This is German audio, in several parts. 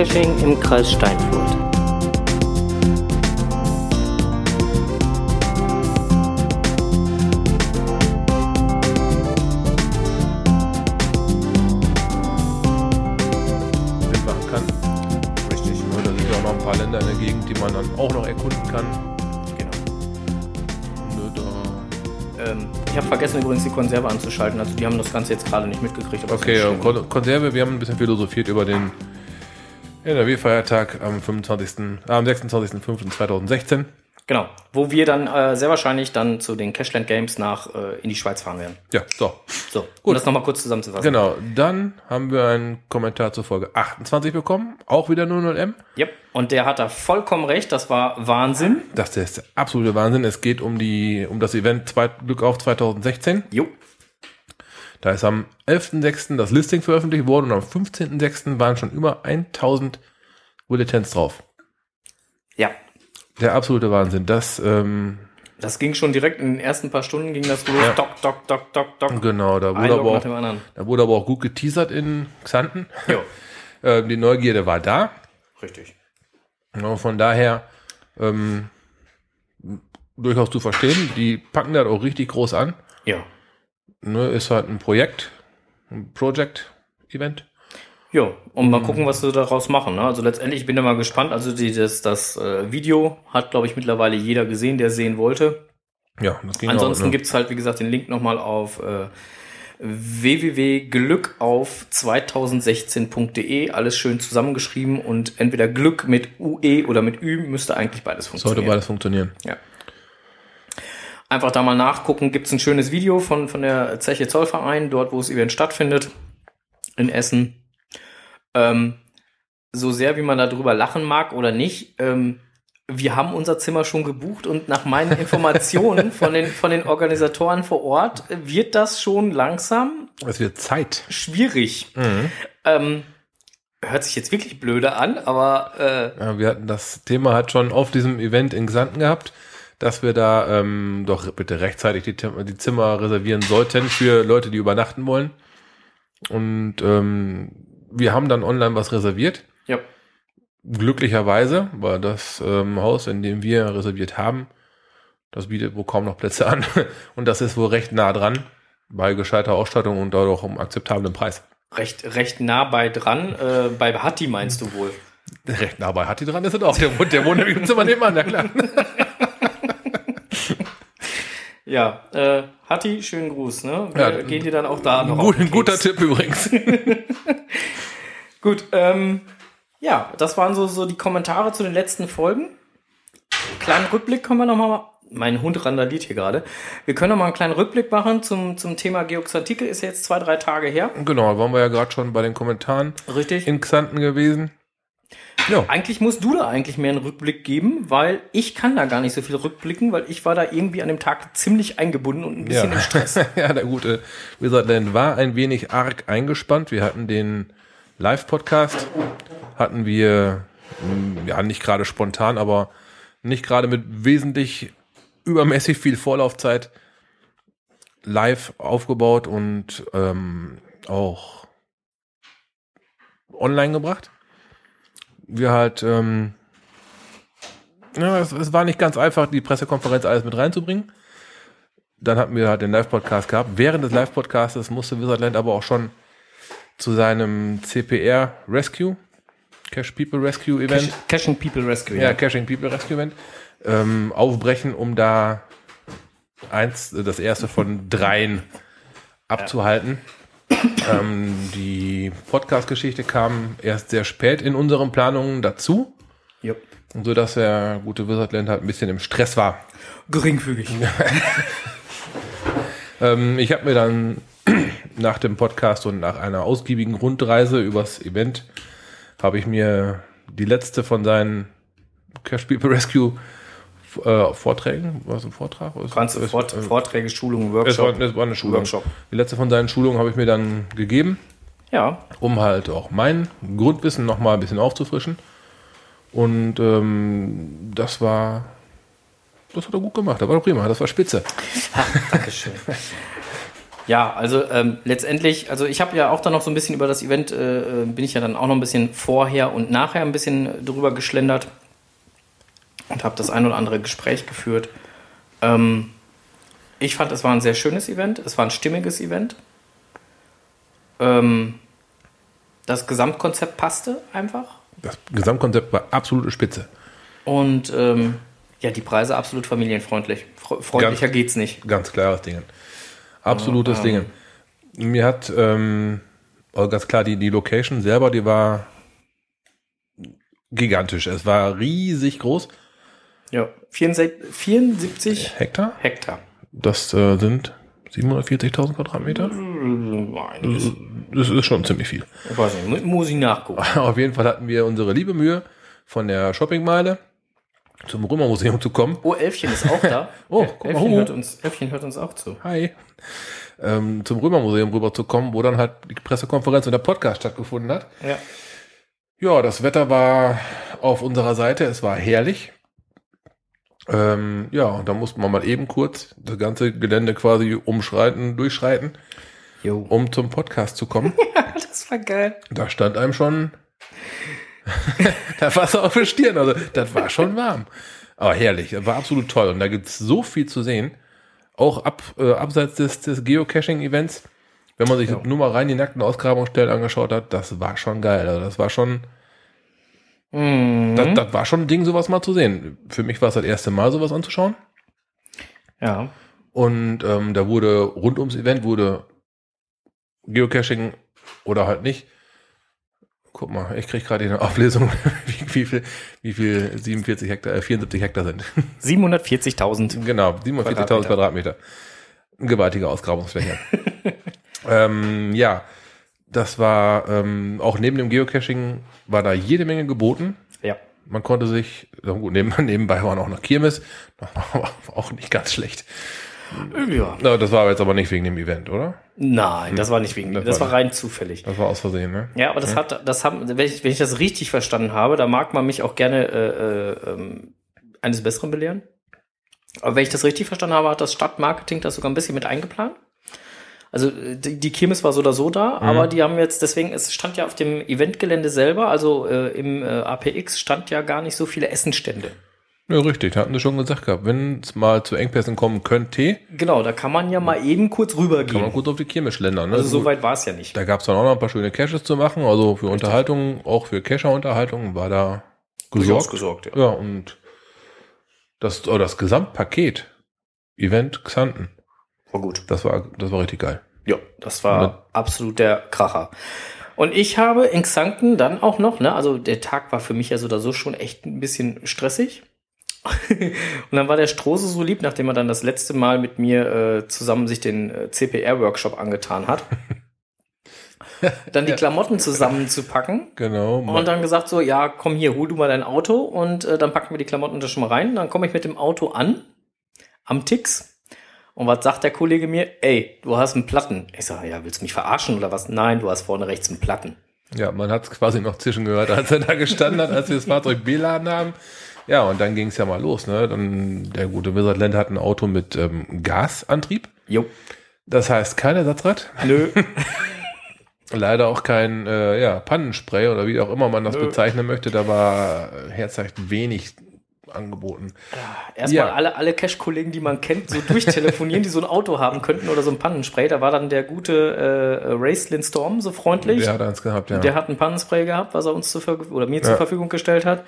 Geocaching im Kreis Steinfurt. mitmachen kann. Richtig. Ne, da sind ja auch noch ein paar Länder in der Gegend, die man dann auch noch erkunden kann. Genau. Da Ähm, ich habe vergessen übrigens die Konserve anzuschalten. Also die haben das Ganze jetzt gerade nicht mitgekriegt. aber Okay. Kon Konserve, wir haben ein bisschen philosophiert über den NRW-Feiertag am 25., äh, am 26.05.2016. Genau. Wo wir dann äh, sehr wahrscheinlich dann zu den Cashland Games nach äh, in die Schweiz fahren werden. Ja, so. So, um das nochmal kurz zusammenzufassen. Genau, dann haben wir einen Kommentar zur Folge 28 bekommen, auch wieder 00M. Yep. Und der hat da vollkommen recht. Das war Wahnsinn. Das ist der absolute Wahnsinn. Es geht um die, um das Event Glück auf 2016. Jo. Da ist am 11.06. das Listing veröffentlicht worden und am 15.06. waren schon über 1000 Bulletins drauf. Ja. Der absolute Wahnsinn. Das, ähm, Das ging schon direkt in den ersten paar Stunden ging das los. Ja. Dock, dock, dock, dock, dock. genau, da wurde, aber auch, da wurde aber auch gut geteasert in Xanten. Ähm, die Neugierde war da. Richtig. Ja, von daher ähm, durchaus zu verstehen. Die packen das auch richtig groß an. Ja. Ne, ist halt ein Projekt, ein Project-Event. Jo, und mal gucken, was sie daraus machen. Ne? Also letztendlich ich bin ich mal gespannt. Also die, das, das äh, Video hat, glaube ich, mittlerweile jeder gesehen, der sehen wollte. Ja, das ging Ansonsten auch, ne? gibt's halt, wie gesagt, den Link nochmal auf äh, www.glückauf2016.de. Alles schön zusammengeschrieben und entweder Glück mit UE oder mit Ü müsste eigentlich beides Sollte funktionieren. beides funktionieren. Ja. Einfach da mal nachgucken. Gibt's ein schönes Video von, von der Zeche Zollverein, dort, wo das Event stattfindet, in Essen. Ähm, so sehr, wie man darüber lachen mag oder nicht, ähm, wir haben unser Zimmer schon gebucht und nach meinen Informationen von den, von den Organisatoren vor Ort wird das schon langsam Es wird Zeit. schwierig. Mhm. Ähm, hört sich jetzt wirklich blöde an, aber äh, Ja, wir hatten das Thema hat schon auf diesem Event in Xanten gehabt, dass wir da ähm, doch bitte rechtzeitig die, die Zimmer reservieren sollten für Leute, die übernachten wollen. Und ähm, wir haben dann online was reserviert. ja, Glücklicherweise war das ähm, Haus, in dem wir reserviert haben, das bietet wohl kaum noch Plätze an. Und das ist wohl recht nah dran bei gescheiter Ausstattung und dadurch um akzeptablen Preis. recht, recht nah bei dran. Äh, bei Hatti meinst du wohl? Recht nah bei Hatti dran ist es auch. Der wohnt, der wohnt nämlich im Zimmer nebenan, ja klar. Ja, äh, Hatti, schönen Gruß, ne? Wir Ja, gehen dir dann auch da noch Gut, auf guter. Tipp übrigens. Gut, ähm, ja, das waren so, so die Kommentare zu den letzten Folgen. Kleinen Rückblick können wir noch mal. Mein Hund randaliert hier gerade. Wir können noch mal einen kleinen Rückblick machen zum, zum Thema Geoxartikel. Ist ja jetzt zwei, drei Tage her. Genau, waren wir ja gerade schon bei den Kommentaren Richtig. in Xanten gewesen. Ja, Eigentlich musst du da eigentlich mehr einen Rückblick geben, weil ich kann da gar nicht so viel rückblicken, weil ich war da irgendwie an dem Tag ziemlich eingebunden und ein bisschen ja. im Stress. ja, der gute Wizardland war ein wenig arg eingespannt. Wir hatten den Live-Podcast, hatten wir, mh, ja, nicht gerade spontan, aber nicht gerade mit wesentlich übermäßig viel Vorlaufzeit live aufgebaut und ähm, auch online gebracht. Wir halt, ähm, ja, es, es war nicht ganz einfach, die Pressekonferenz alles mit reinzubringen. Dann hatten wir halt den Live-Podcast gehabt. Während des Live-Podcastes musste Wizardland aber auch schon zu seinem CPR Rescue, Cash People Rescue Event, Caching People Rescue. ja, Caching People Rescue Event, ähm, aufbrechen, um da eins, das erste von dreien abzuhalten. Ähm, die Podcast-Geschichte kam erst sehr spät in unseren Planungen dazu, Jupp. so dass der gute Wizardland halt ein bisschen im Stress war. Geringfügig. Ähm, ich habe mir dann nach dem Podcast und nach einer ausgiebigen Rundreise übers Event habe ich mir die letzte von seinen Cash People Rescue äh, Vorträgen, war es ein Vortrag? Ganze es- Vort äh, Vorträge, Schulungen, Es war, es war eine Schulung. Workshop. Die letzte von seinen Schulungen habe ich mir dann gegeben, Ja, um halt auch mein Grundwissen noch mal ein bisschen aufzufrischen. Und ähm, das war, das hat er gut gemacht. Das war doch prima. Das war spitze. Dankeschön. Ja, also ähm, letztendlich, also ich habe ja auch dann noch so ein bisschen über das Event, äh, äh, bin ich ja dann auch noch ein bisschen vorher und nachher ein bisschen drüber geschlendert und habe das ein oder andere Gespräch geführt. Ähm, ich fand, es war ein sehr schönes Event, es war ein stimmiges Event. Ähm, das Gesamtkonzept passte einfach. Das Gesamtkonzept war absolute Spitze. Und ähm, ja, die Preise absolut familienfreundlich. Fre freundlicher Ganz- geht's nicht. Ganz klares Ding. Absolutes Ding. Mir hat, ähm, also ganz klar, die, die Location selber, die war gigantisch. Es war riesig groß. Ja, 74, 74 Hektar? Hektar. Das äh, sind 740.000 Quadratmeter. Einiges. Das ist schon ziemlich viel. Ich weiß nicht, mu- muss ich nachgucken. Auf jeden Fall hatten wir unsere liebe Mühe, von der Shoppingmeile zum Römermuseum zu kommen. Oh, Elfchen ist auch da. Oh, guck mal, Elfchen, oh. hört uns, Elfchen hört uns auch zu. Hi. Ähm, zum Römermuseum rüberzukommen, wo dann halt die Pressekonferenz und der Podcast stattgefunden hat. Ja. Ja, das Wetter war auf unserer Seite, es war herrlich. Ähm, ja, und da musste man mal eben kurz das ganze Gelände quasi umschreiten, durchschreiten, Jo. um zum Podcast zu kommen. Das war geil. Da stand einem schon da war es auf der Stirn. Also, das war schon warm. Aber herrlich, das war absolut toll. Und da gibt's so viel zu sehen. Auch ab, äh, abseits des, des Geocaching-Events. Wenn man sich Ja. nur mal rein die nackten Ausgrabungsstellen angeschaut hat, das war schon geil. Also das war schon, Mhm. das, das war schon ein Ding, sowas mal zu sehen. Für mich war es das erste Mal, sowas anzuschauen. ja. Und ähm, da wurde rund ums Event wurde Geocaching oder halt nicht. Guck mal, ich krieg gerade eine Auflesung, wie, wie viel, wie viel 47 Hektar, äh, 74 Hektar sind. 740.000. genau, 47.000 Quadratmeter. Quadratmeter. Eine gewaltige Ausgrabungsfläche. ähm, ja, das war auch auch neben dem Geocaching war da jede Menge geboten. Ja. Man konnte sich, gut, neben, nebenbei war noch noch Kirmes, auch nicht ganz schlecht. Ja. Na, das war jetzt aber nicht wegen dem Event, oder? Nein, das war nicht wegen Das Das, war rein zufällig. Das war aus Versehen, ne? Ja, aber das hat, das haben, wenn ich, wenn ich das richtig verstanden habe, da mag man mich auch gerne äh, äh, ähm, eines Besseren belehren. Aber wenn ich das richtig verstanden habe, hat das Stadtmarketing das sogar ein bisschen mit eingeplant. Also die, die Kirmes war so oder so da, aber die haben jetzt, deswegen, es stand ja auf dem Eventgelände selber, also äh, im äh, APX stand ja gar nicht so viele Essenstände. Ja, richtig, hatten sie schon gesagt gehabt. Wenn es mal zu Engpässen kommen könnte, Genau, da kann man ja mal eben kurz kann man rübergehen. kurz auf die Kirmes schlendern. Ne? Also so weit war es ja nicht. Da gab es dann auch noch ein paar schöne Caches zu machen, also für Unterhaltung, auch für Cacher-Unterhaltung war da gesorgt. gesorgt, ja. Ja, und das, oh, das Gesamtpaket, Event Xanten, War gut. das war, das war richtig geil. Ja, das war Ja. absolut der Kracher. Und ich habe in Xanten dann auch noch, ne, also der Tag war für mich ja so oder so schon echt ein bisschen stressig. und dann war der Strose so lieb, nachdem er dann das letzte Mal mit mir äh, zusammen sich den äh, CPR-Workshop angetan hat, dann die. Klamotten zusammenzupacken Genau. und dann gesagt so, ja, komm hier, hol du mal dein Auto und äh, dann packen wir die Klamotten da schon mal rein. Dann komme ich mit dem Auto an, am Tix. Und was sagt der Kollege mir? Ey, du hast einen Platten. Ich sage, ja, willst du mich verarschen oder was? Nein, du hast vorne rechts einen Platten. Ja, man hat es quasi noch zischen gehört, als er da gestanden hat, als wir das Fahrzeug beladen haben. Ja, und dann ging es ja mal los. Ne? Dann, der gute Wizardland hat ein Auto mit ähm, Gasantrieb. Jo. Das heißt kein Ersatzrad. Nö. Leider auch kein äh, ja, Pannenspray oder wie auch immer man das Nö. bezeichnen möchte. Da war äh, herzhaft wenig angeboten. Erstmal Ja. alle, alle Cash-Kollegen, die man kennt, so durchtelefonieren, die so ein Auto haben könnten oder so ein Pannenspray. Da war dann der gute äh, Racelin Storm so freundlich. Der hat eins gehabt, ja. Der hat ein Pannenspray gehabt, was er uns zur Ver oder mir Ja. zur Verfügung gestellt hat.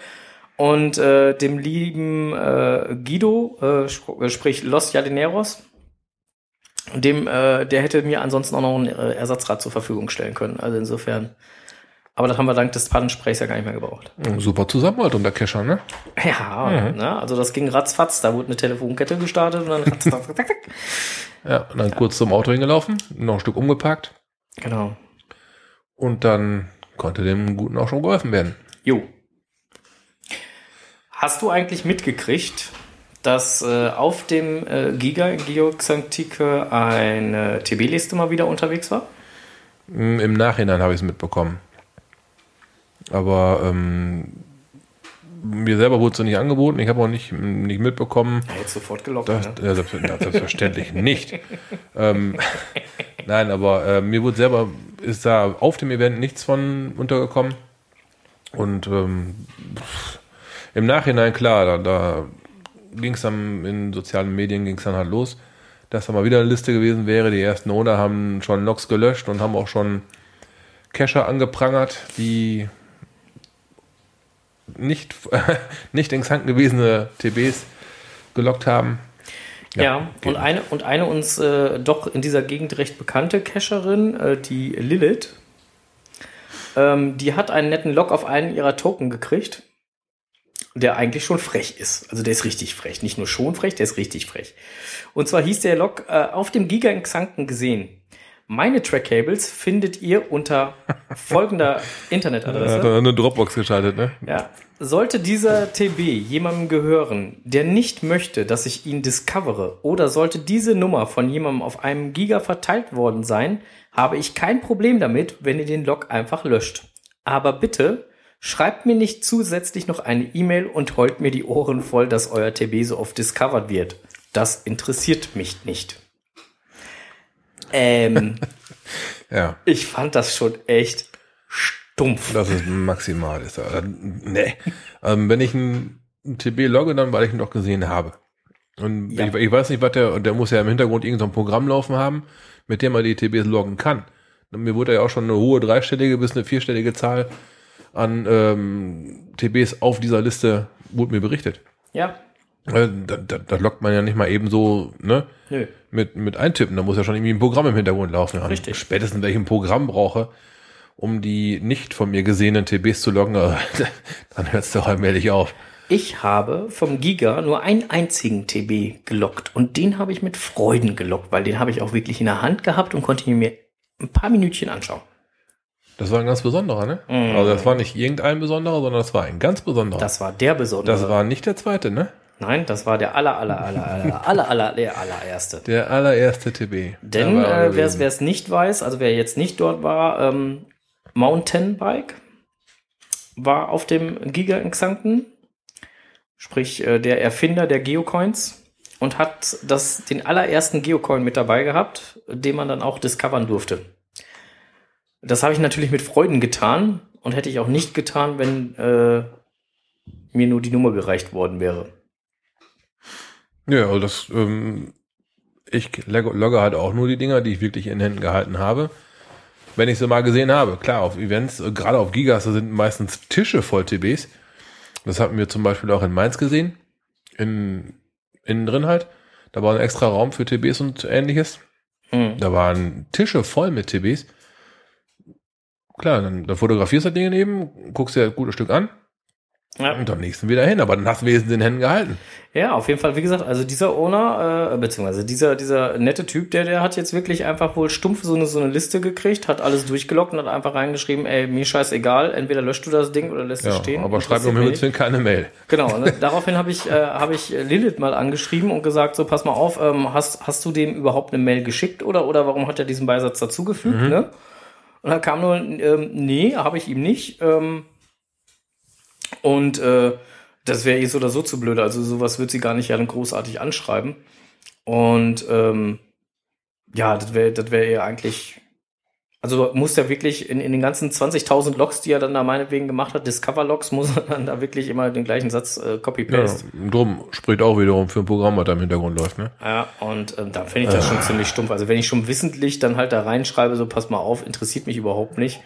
Und äh, dem lieben äh, Guido, äh, äh, sprich Los Jalineros, dem, äh, der hätte mir ansonsten auch noch ein äh, Ersatzrad zur Verfügung stellen können. Also insofern. Aber das haben wir dank des Pannensprays ja gar nicht mehr gebraucht. Super Zusammenhalt unter Kescher, ne? Ja, Mhm. ne? also das ging ratzfatz. Da wurde eine Telefonkette gestartet und dann ratzfatz, zack, zack, zack. Ja, und dann kurz zum Auto hingelaufen, noch ein Stück umgeparkt Genau. und dann konnte dem Guten auch schon geholfen werden. Jo. Hast du eigentlich mitgekriegt, dass äh, auf dem äh, Giga in Geoxantike eine TB-Liste mal wieder unterwegs war? Mm, Im Nachhinein habe ich es mitbekommen. Aber ähm, mir selber wurde es so nicht angeboten. Ich habe auch nicht, nicht mitbekommen. Ja, jetzt sofort gelockt. Das, ne? ja, selbst- ja, selbstverständlich nicht. ähm, Nein, aber äh, mir wurde selber, ist da auf dem Event nichts von untergekommen. Und ähm, im Nachhinein, klar, da, da ging es dann in sozialen Medien ging es dann halt los, dass da mal wieder eine Liste gewesen wäre. Die ersten Owner haben schon Logs gelöscht und haben auch schon Cacher angeprangert, die nicht, nicht in Xanten gewesene TBs gelockt haben. Ja, und eine, und eine uns äh, doch in dieser Gegend recht bekannte Cacherin, äh, die Lilith, ähm, die hat einen netten Log auf einen ihrer Token gekriegt, der eigentlich schon frech ist. Also der ist richtig frech. Nicht nur schon frech, der ist richtig frech. Und zwar hieß der Log äh, auf dem Giga in Xanten gesehen. Meine Track-Cables findet ihr unter folgender Internetadresse. Hat eine Dropbox geschaltet, ne? Ja. Sollte dieser TB jemandem gehören, der nicht möchte, dass ich ihn discovere, oder sollte diese Nummer von jemandem auf einem Giga verteilt worden sein, habe ich kein Problem damit, wenn ihr den Log einfach löscht. Aber bitte schreibt mir nicht zusätzlich noch eine E-Mail und heult mir die Ohren voll, dass euer TB so oft discovered wird. Das interessiert mich nicht. Ähm, Ja, ich fand das schon echt stumpf. das ist maximal. Ist da. Nee. Ähm, wenn ich ein TB logge, dann weil ich ihn doch gesehen habe. Und Ja. ich, ich weiß nicht, was der, und der muss ja im Hintergrund irgendein so ein Programm laufen haben, mit dem man die TBs loggen kann. Und mir wurde ja auch schon eine hohe dreistellige bis eine vierstellige Zahl an ähm, TBs auf dieser Liste wurde mir berichtet. Ja, Äh, Da, da, da loggt man ja nicht mal eben so, ne? nö. Mit, mit eintippen. Da muss ja schon irgendwie ein Programm im Hintergrund laufen. Ja, Richtig. Spätestens, wenn ich ein Programm brauche, um die nicht von mir gesehenen TBs zu loggen, äh, dann hört es doch allmählich auf. Ich habe vom Giga nur einen einzigen TB gelockt und den habe ich mit Freuden gelockt, weil den habe ich auch wirklich in der Hand gehabt und konnte ihn mir ein paar Minütchen anschauen. Das war ein ganz besonderer, ne? Mhm. Also das war nicht irgendein besonderer, sondern das war ein ganz besonderer. Das war der besondere. das war nicht der zweite, ne? Nein, das war der aller, aller, aller, aller, aller, aller, der allererste. Der allererste TB. Denn äh, wer es nicht weiß, also wer jetzt nicht dort war, ähm, Mountainbike war auf dem Giga in Xanten, sprich äh, der Erfinder der Geocoins und hat das, den allerersten Geocoin mit dabei gehabt, den man dann auch discovern durfte. Das habe ich natürlich mit Freuden getan und hätte ich auch nicht getan, wenn äh, mir nur die Nummer gereicht worden wäre. Ja, also das, ähm, ich log- logge halt auch nur die Dinger, die ich wirklich in Händen gehalten habe. Wenn ich sie mal gesehen habe, klar, auf Events, äh, gerade auf Gigas, da sind meistens Tische voll TBs. Das hatten wir zum Beispiel auch in Mainz gesehen. In, innen drin halt. Da war ein extra Raum für TBs und ähnliches. Hm. Da waren Tische voll mit TBs. Klar, dann, dann fotografierst du das Ding daneben, guckst dir ein gutes Stück an Ja. und am nächsten wieder hin, aber dann hast du wenigstens in den Händen gehalten. Ja, auf jeden Fall, wie gesagt, also dieser Owner, äh, beziehungsweise dieser, dieser nette Typ, der, der hat jetzt wirklich einfach wohl stumpf so eine, so eine Liste gekriegt, hat alles durchgelockt und hat einfach reingeschrieben, ey, mir scheißegal, entweder löscht du das Ding oder lässt es Ja, stehen. aber schreib mir um Himmels Willen keine Mail. Genau, und daraufhin habe ich, äh, habe ich Lilith mal angeschrieben und gesagt, so pass mal auf, ähm, hast, hast du dem überhaupt eine Mail geschickt oder, oder warum hat er diesen Beisatz dazugefügt, Mhm. ne? Und dann kam nur, ähm, nee, habe ich ihm nicht. Ähm, und äh, das wäre eh so oder so zu blöd. Also sowas wird sie gar nicht ja dann großartig anschreiben. Und ähm, ja, das wäre das wäre ihr eigentlich. Also muss er wirklich in, in den ganzen 20.000 Logs, die er dann da meinetwegen gemacht hat, Discover-Logs, muss er dann da wirklich immer den gleichen Satz äh, Ja, copy-paste. drum spricht auch wiederum für ein Programm, was da im Hintergrund läuft, ne? Ja. und ähm, da finde ich das schon ziemlich stumpf. Also wenn ich schon wissentlich dann halt da reinschreibe, so pass mal auf, interessiert mich überhaupt nicht,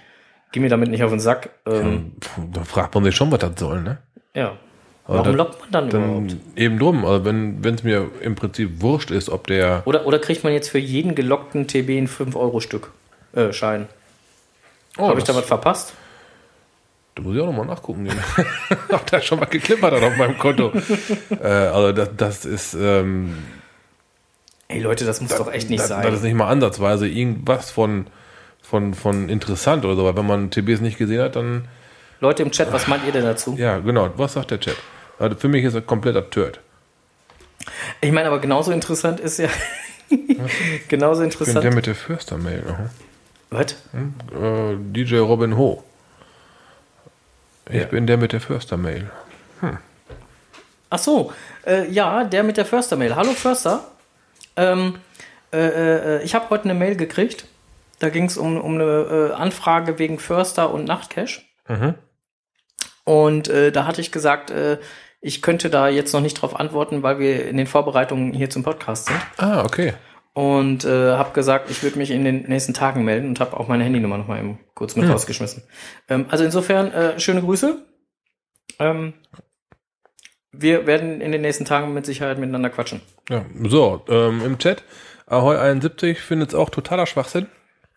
geh mir damit nicht auf den Sack. Ähm, Puh, Da fragt man sich schon, was das soll, ne? ja. Aber Warum lockt man dann, überhaupt? Dann eben drum, also wenn es mir im Prinzip wurscht ist, ob der. Oder, oder kriegt man jetzt für jeden gelockten TB ein 5-Euro-Stück äh, Schein? Oh, Habe ich da was verpasst? Da muss ich auch nochmal nachgucken, ob da schon mal geklippert hat auf meinem Konto. äh, also das, das ist, ähm, Ey Leute, das muss doch echt nicht das, sein. das ist nicht mal ansatzweise irgendwas von, von, von interessant oder so, weil wenn man TBs nicht gesehen hat, dann, Leute im Chat, was meint ihr denn dazu? ja, genau, was sagt der Chat? Also für mich ist er kompletter Turd. Ich meine, aber genauso interessant ist ja. genauso Ich bin der interessant. mit der Förster-Mail. aha. Was? Äh, DJ Robin Ho. Ich Ja. bin der mit der Förster-Mail. Ach so, äh, ja, der mit der Förster-Mail. Hallo Förster. Ähm, Äh, äh, ich habe heute eine Mail gekriegt. Da ging es um, um eine äh, Anfrage wegen Förster und Nachtcash. Mhm. Und äh, da hatte ich gesagt, äh, ich könnte da jetzt noch nicht drauf antworten, weil wir in den Vorbereitungen hier zum Podcast sind. Ah, okay. Und äh, habe gesagt, ich würde mich in den nächsten Tagen melden und habe auch meine Handynummer noch mal eben kurz mit Hm. rausgeschmissen. Ähm, also insofern, äh, schöne Grüße. Ähm, wir werden in den nächsten Tagen mit Sicherheit miteinander quatschen. Ja, so, ähm, im Chat, Ahoy 71 findet es auch totaler Schwachsinn.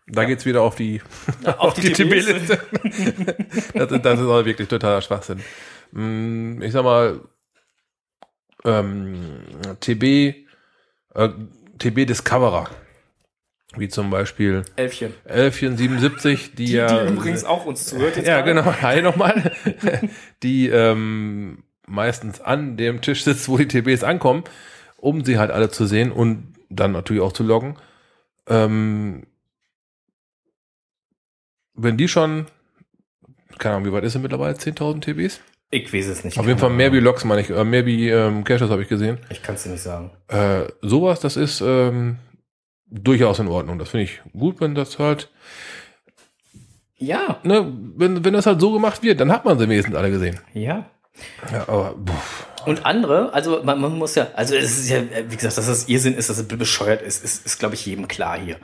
Da geht's wieder auf die, auf die TBs. TB-Liste. das, ist- das ist auch wirklich totaler Schwachsinn. Mm, Ich sag mal, ähm, TB, äh, TB Discoverer, wie zum Beispiel Elfchen. Elfchen 77, die, Die, ja. die übrigens auch uns zuhört. Jetzt ja, genau, hi nochmal. die ähm, meistens an dem Tisch sitzt, wo die TBs ankommen, um sie halt alle zu sehen und dann natürlich auch zu loggen. Ähm, wenn die schon, keine Ahnung, wie weit ist sie mittlerweile? 10.000 TBs? Ich weiß es nicht. Auf jeden Fall mehr wie Logs, meine ich, äh, mehr wie ähm, Caches habe ich gesehen. Ich kann es dir nicht sagen. Äh, sowas, das ist ähm, durchaus in Ordnung. Das finde ich gut, wenn das halt, Ja, ne, wenn, wenn das halt so gemacht wird, dann hat man sie wenigstens alle gesehen. ja. Ja, aber pff, Und andere, also man, man muss ja, also es ist ja, wie gesagt, dass das Irrsinn ist, dass es bescheuert ist, ist, ist glaube ich, jedem klar hier.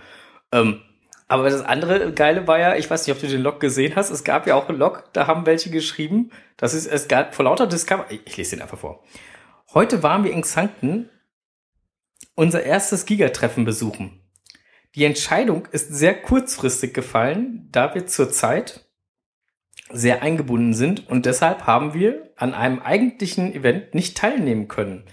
Ähm, aber das andere Geile war ja, ich weiß nicht, ob du den Log gesehen hast, es gab ja auch einen Log, da haben welche geschrieben, das ist, es gab vor lauter Discover, ich, ich lese den einfach vor. Heute waren wir in Xanten unser erstes Gigatreffen besuchen. Die Entscheidung ist sehr kurzfristig gefallen, da wir zurzeit sehr eingebunden sind und deshalb haben wir an einem eigentlichen Event nicht teilnehmen können.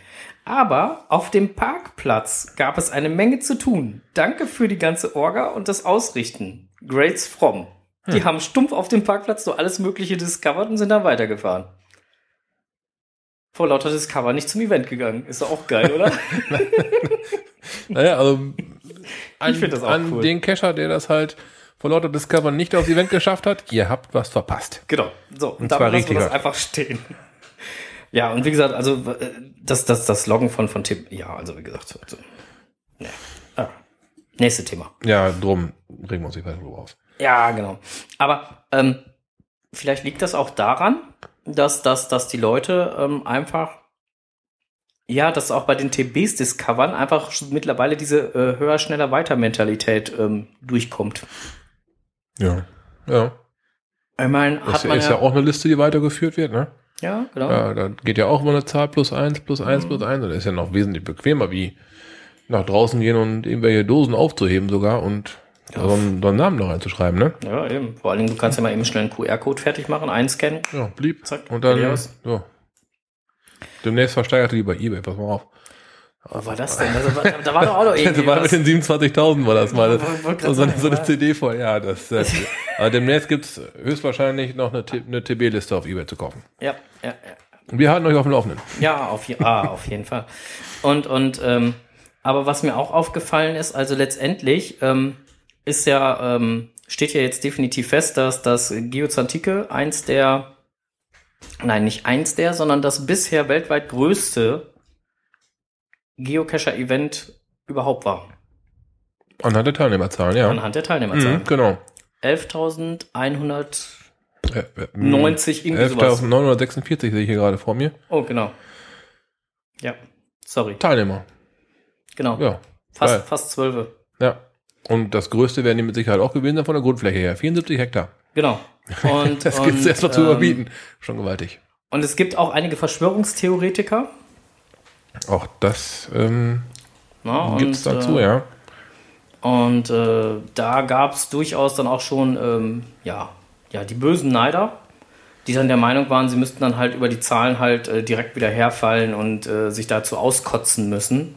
Aber auf dem Parkplatz gab es eine Menge zu tun. Danke für die ganze Orga und das Ausrichten. Grades from. Die haben stumpf auf dem Parkplatz so alles Mögliche discovered und sind dann weitergefahren. Vor lauter Discover nicht zum Event gegangen. Ist doch auch geil, oder? naja, also an, find das auch an cool. den Cacher, der das halt vor lauter Discover nicht aufs Event geschafft hat, ihr habt was verpasst. Genau. So, und, Und dann zwar lassen wir das einfach stehen. Ja, und wie gesagt, also äh, das, das, das Loggen von, von Tipp, ja, also wie gesagt, also, ja. Ah. Nächste Thema. Ja, drum regen wir uns nicht weiter drüber auf. Ja, genau. Aber ähm, vielleicht liegt das auch daran, dass, dass, dass die Leute ähm, einfach, ja, dass auch bei den TBs discovern einfach mittlerweile diese äh, höher, schneller, weiter Mentalität ähm, durchkommt. Ja. Ja. Ich meine, Das hat man ist ja, ja auch eine Liste, die weitergeführt wird, ne? Ja, genau. Ja, da geht ja auch immer eine Zahl plus eins, plus eins, Mhm. plus eins. Und das ist ja noch wesentlich bequemer, wie nach draußen gehen und irgendwelche Dosen aufzuheben sogar und Ja. so, einen, so einen Namen noch reinzuschreiben, ne? Ja, eben. Vor allen Dingen, du kannst ja mal eben schnell einen QR-Code fertig machen, einscannen. Ja, blieb. Zack, Und dann, ja. Demnächst versteigerte die bei Ebay, pass mal auf. Was war das denn? Also, da, da war doch auch noch irgendwie Das war mit den 27.000 war das mal. Grad So eine, so eine CD voll, ja. Das, äh, aber demnächst gibt's höchstwahrscheinlich noch eine, eine TB-Liste auf Ebay zu kaufen. Ja, ja, ja. Wir halten euch auf dem Laufenden. Ja, auf, je- ah, auf jeden Fall. Und, und, ähm, aber was mir auch aufgefallen ist, also letztendlich ähm, ist ja, ähm, steht ja jetzt definitiv fest, dass das Geozantike eins der, nein, nicht eins der, sondern das bisher weltweit größte Geocacher-Event überhaupt war. Anhand der Teilnehmerzahlen, ja. Anhand der Teilnehmerzahlen. Mhm, genau. 11.190 Äh, äh, irgendwie sowas. 11.946 sehe ich hier gerade vor mir. Oh, genau. Ja, sorry. Teilnehmer. Genau. Ja. Fast, geil. fast zwölf. Ja. Und das größte werden die mit Sicherheit auch gewesen sein von der Grundfläche her. 74 Hektar. Genau. Und, Das gibt's und, erstmal zu ähm, überbieten. Schon gewaltig. Und es gibt auch einige Verschwörungstheoretiker. Auch das ähm, Na, gibt's und, dazu, äh, ja. Und äh, da gab es durchaus dann auch schon, ähm, ja, ja, die bösen Neider, die dann der Meinung waren, sie müssten dann halt über die Zahlen halt äh, direkt wieder herfallen und äh, sich dazu auskotzen müssen.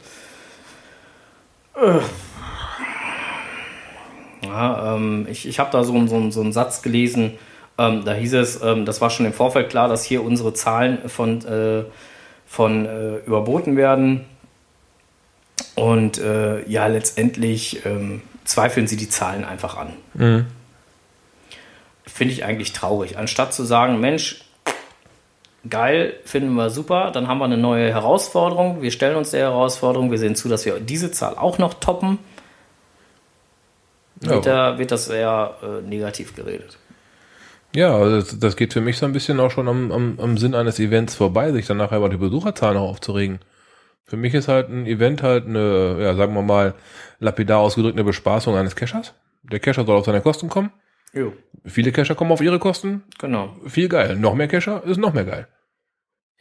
Äh. Ja, ähm, ich ich habe da so, einen- so, so einen Satz gelesen, ähm, da hieß es, ähm, das war schon im Vorfeld klar, dass hier unsere Zahlen von, äh, von äh, überboten werden. Und äh, ja, letztendlich ähm, zweifeln sie die Zahlen einfach an. Mhm. Finde ich eigentlich traurig. Anstatt zu sagen, Mensch, geil, finden wir super. Dann haben wir eine neue Herausforderung. Wir stellen uns der Herausforderung. Wir sehen zu, dass wir diese Zahl auch noch toppen. Wird, da, wird das eher äh, negativ geredet. Ja, also das, das geht für mich so ein bisschen auch schon am, am, am Sinn eines Events vorbei, sich dann nachher über die Besucherzahlen noch aufzuregen. Für mich ist halt ein Event halt eine, ja, sagen wir mal, lapidar ausgedrückt eine Bespaßung eines Cachers. Der Cacher soll auf seine Kosten kommen. Jo, Viele Cacher kommen auf ihre Kosten. genau. Viel geil. Noch mehr Cacher ist noch mehr geil.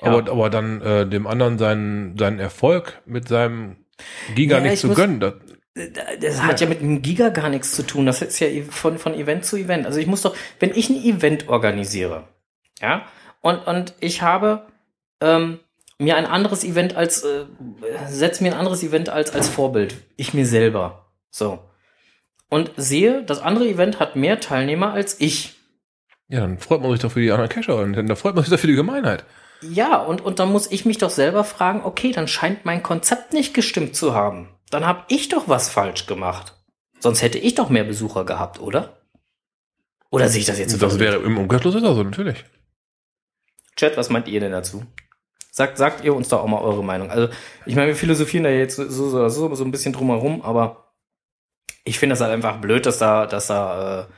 Ja. Aber, aber dann äh, dem anderen seinen, seinen Erfolg mit seinem Giga Ja, nicht ich zu muss- gönnen, das, Das hat ja mit einem Giga gar nichts zu tun. Das ist ja von, von Event zu Event. Also ich muss doch, wenn ich ein Event organisiere, ja, und, und ich habe ähm, mir ein anderes Event als, äh, setze mir ein anderes Event als, als Vorbild. Ich mir selber. So. Und sehe, das andere Event hat mehr Teilnehmer als ich. ja, dann freut man sich doch für die anderen Cacher und dann freut man sich doch für die Gemeinheit. Ja, und, und dann muss ich mich doch selber fragen, okay, dann scheint mein Konzept nicht gestimmt zu haben. Dann habe ich doch was falsch gemacht. Sonst hätte ich doch mehr Besucher gehabt, oder? Oder sehe ich das jetzt so Das wäre im Umkehrschluss ist das so, natürlich. Chat, was meint ihr denn dazu? Sagt, sagt ihr uns doch auch mal eure Meinung. Also, ich meine, wir philosophieren da jetzt so, so, so, so ein bisschen drum herum, aber ich finde das halt einfach blöd, dass da, dass da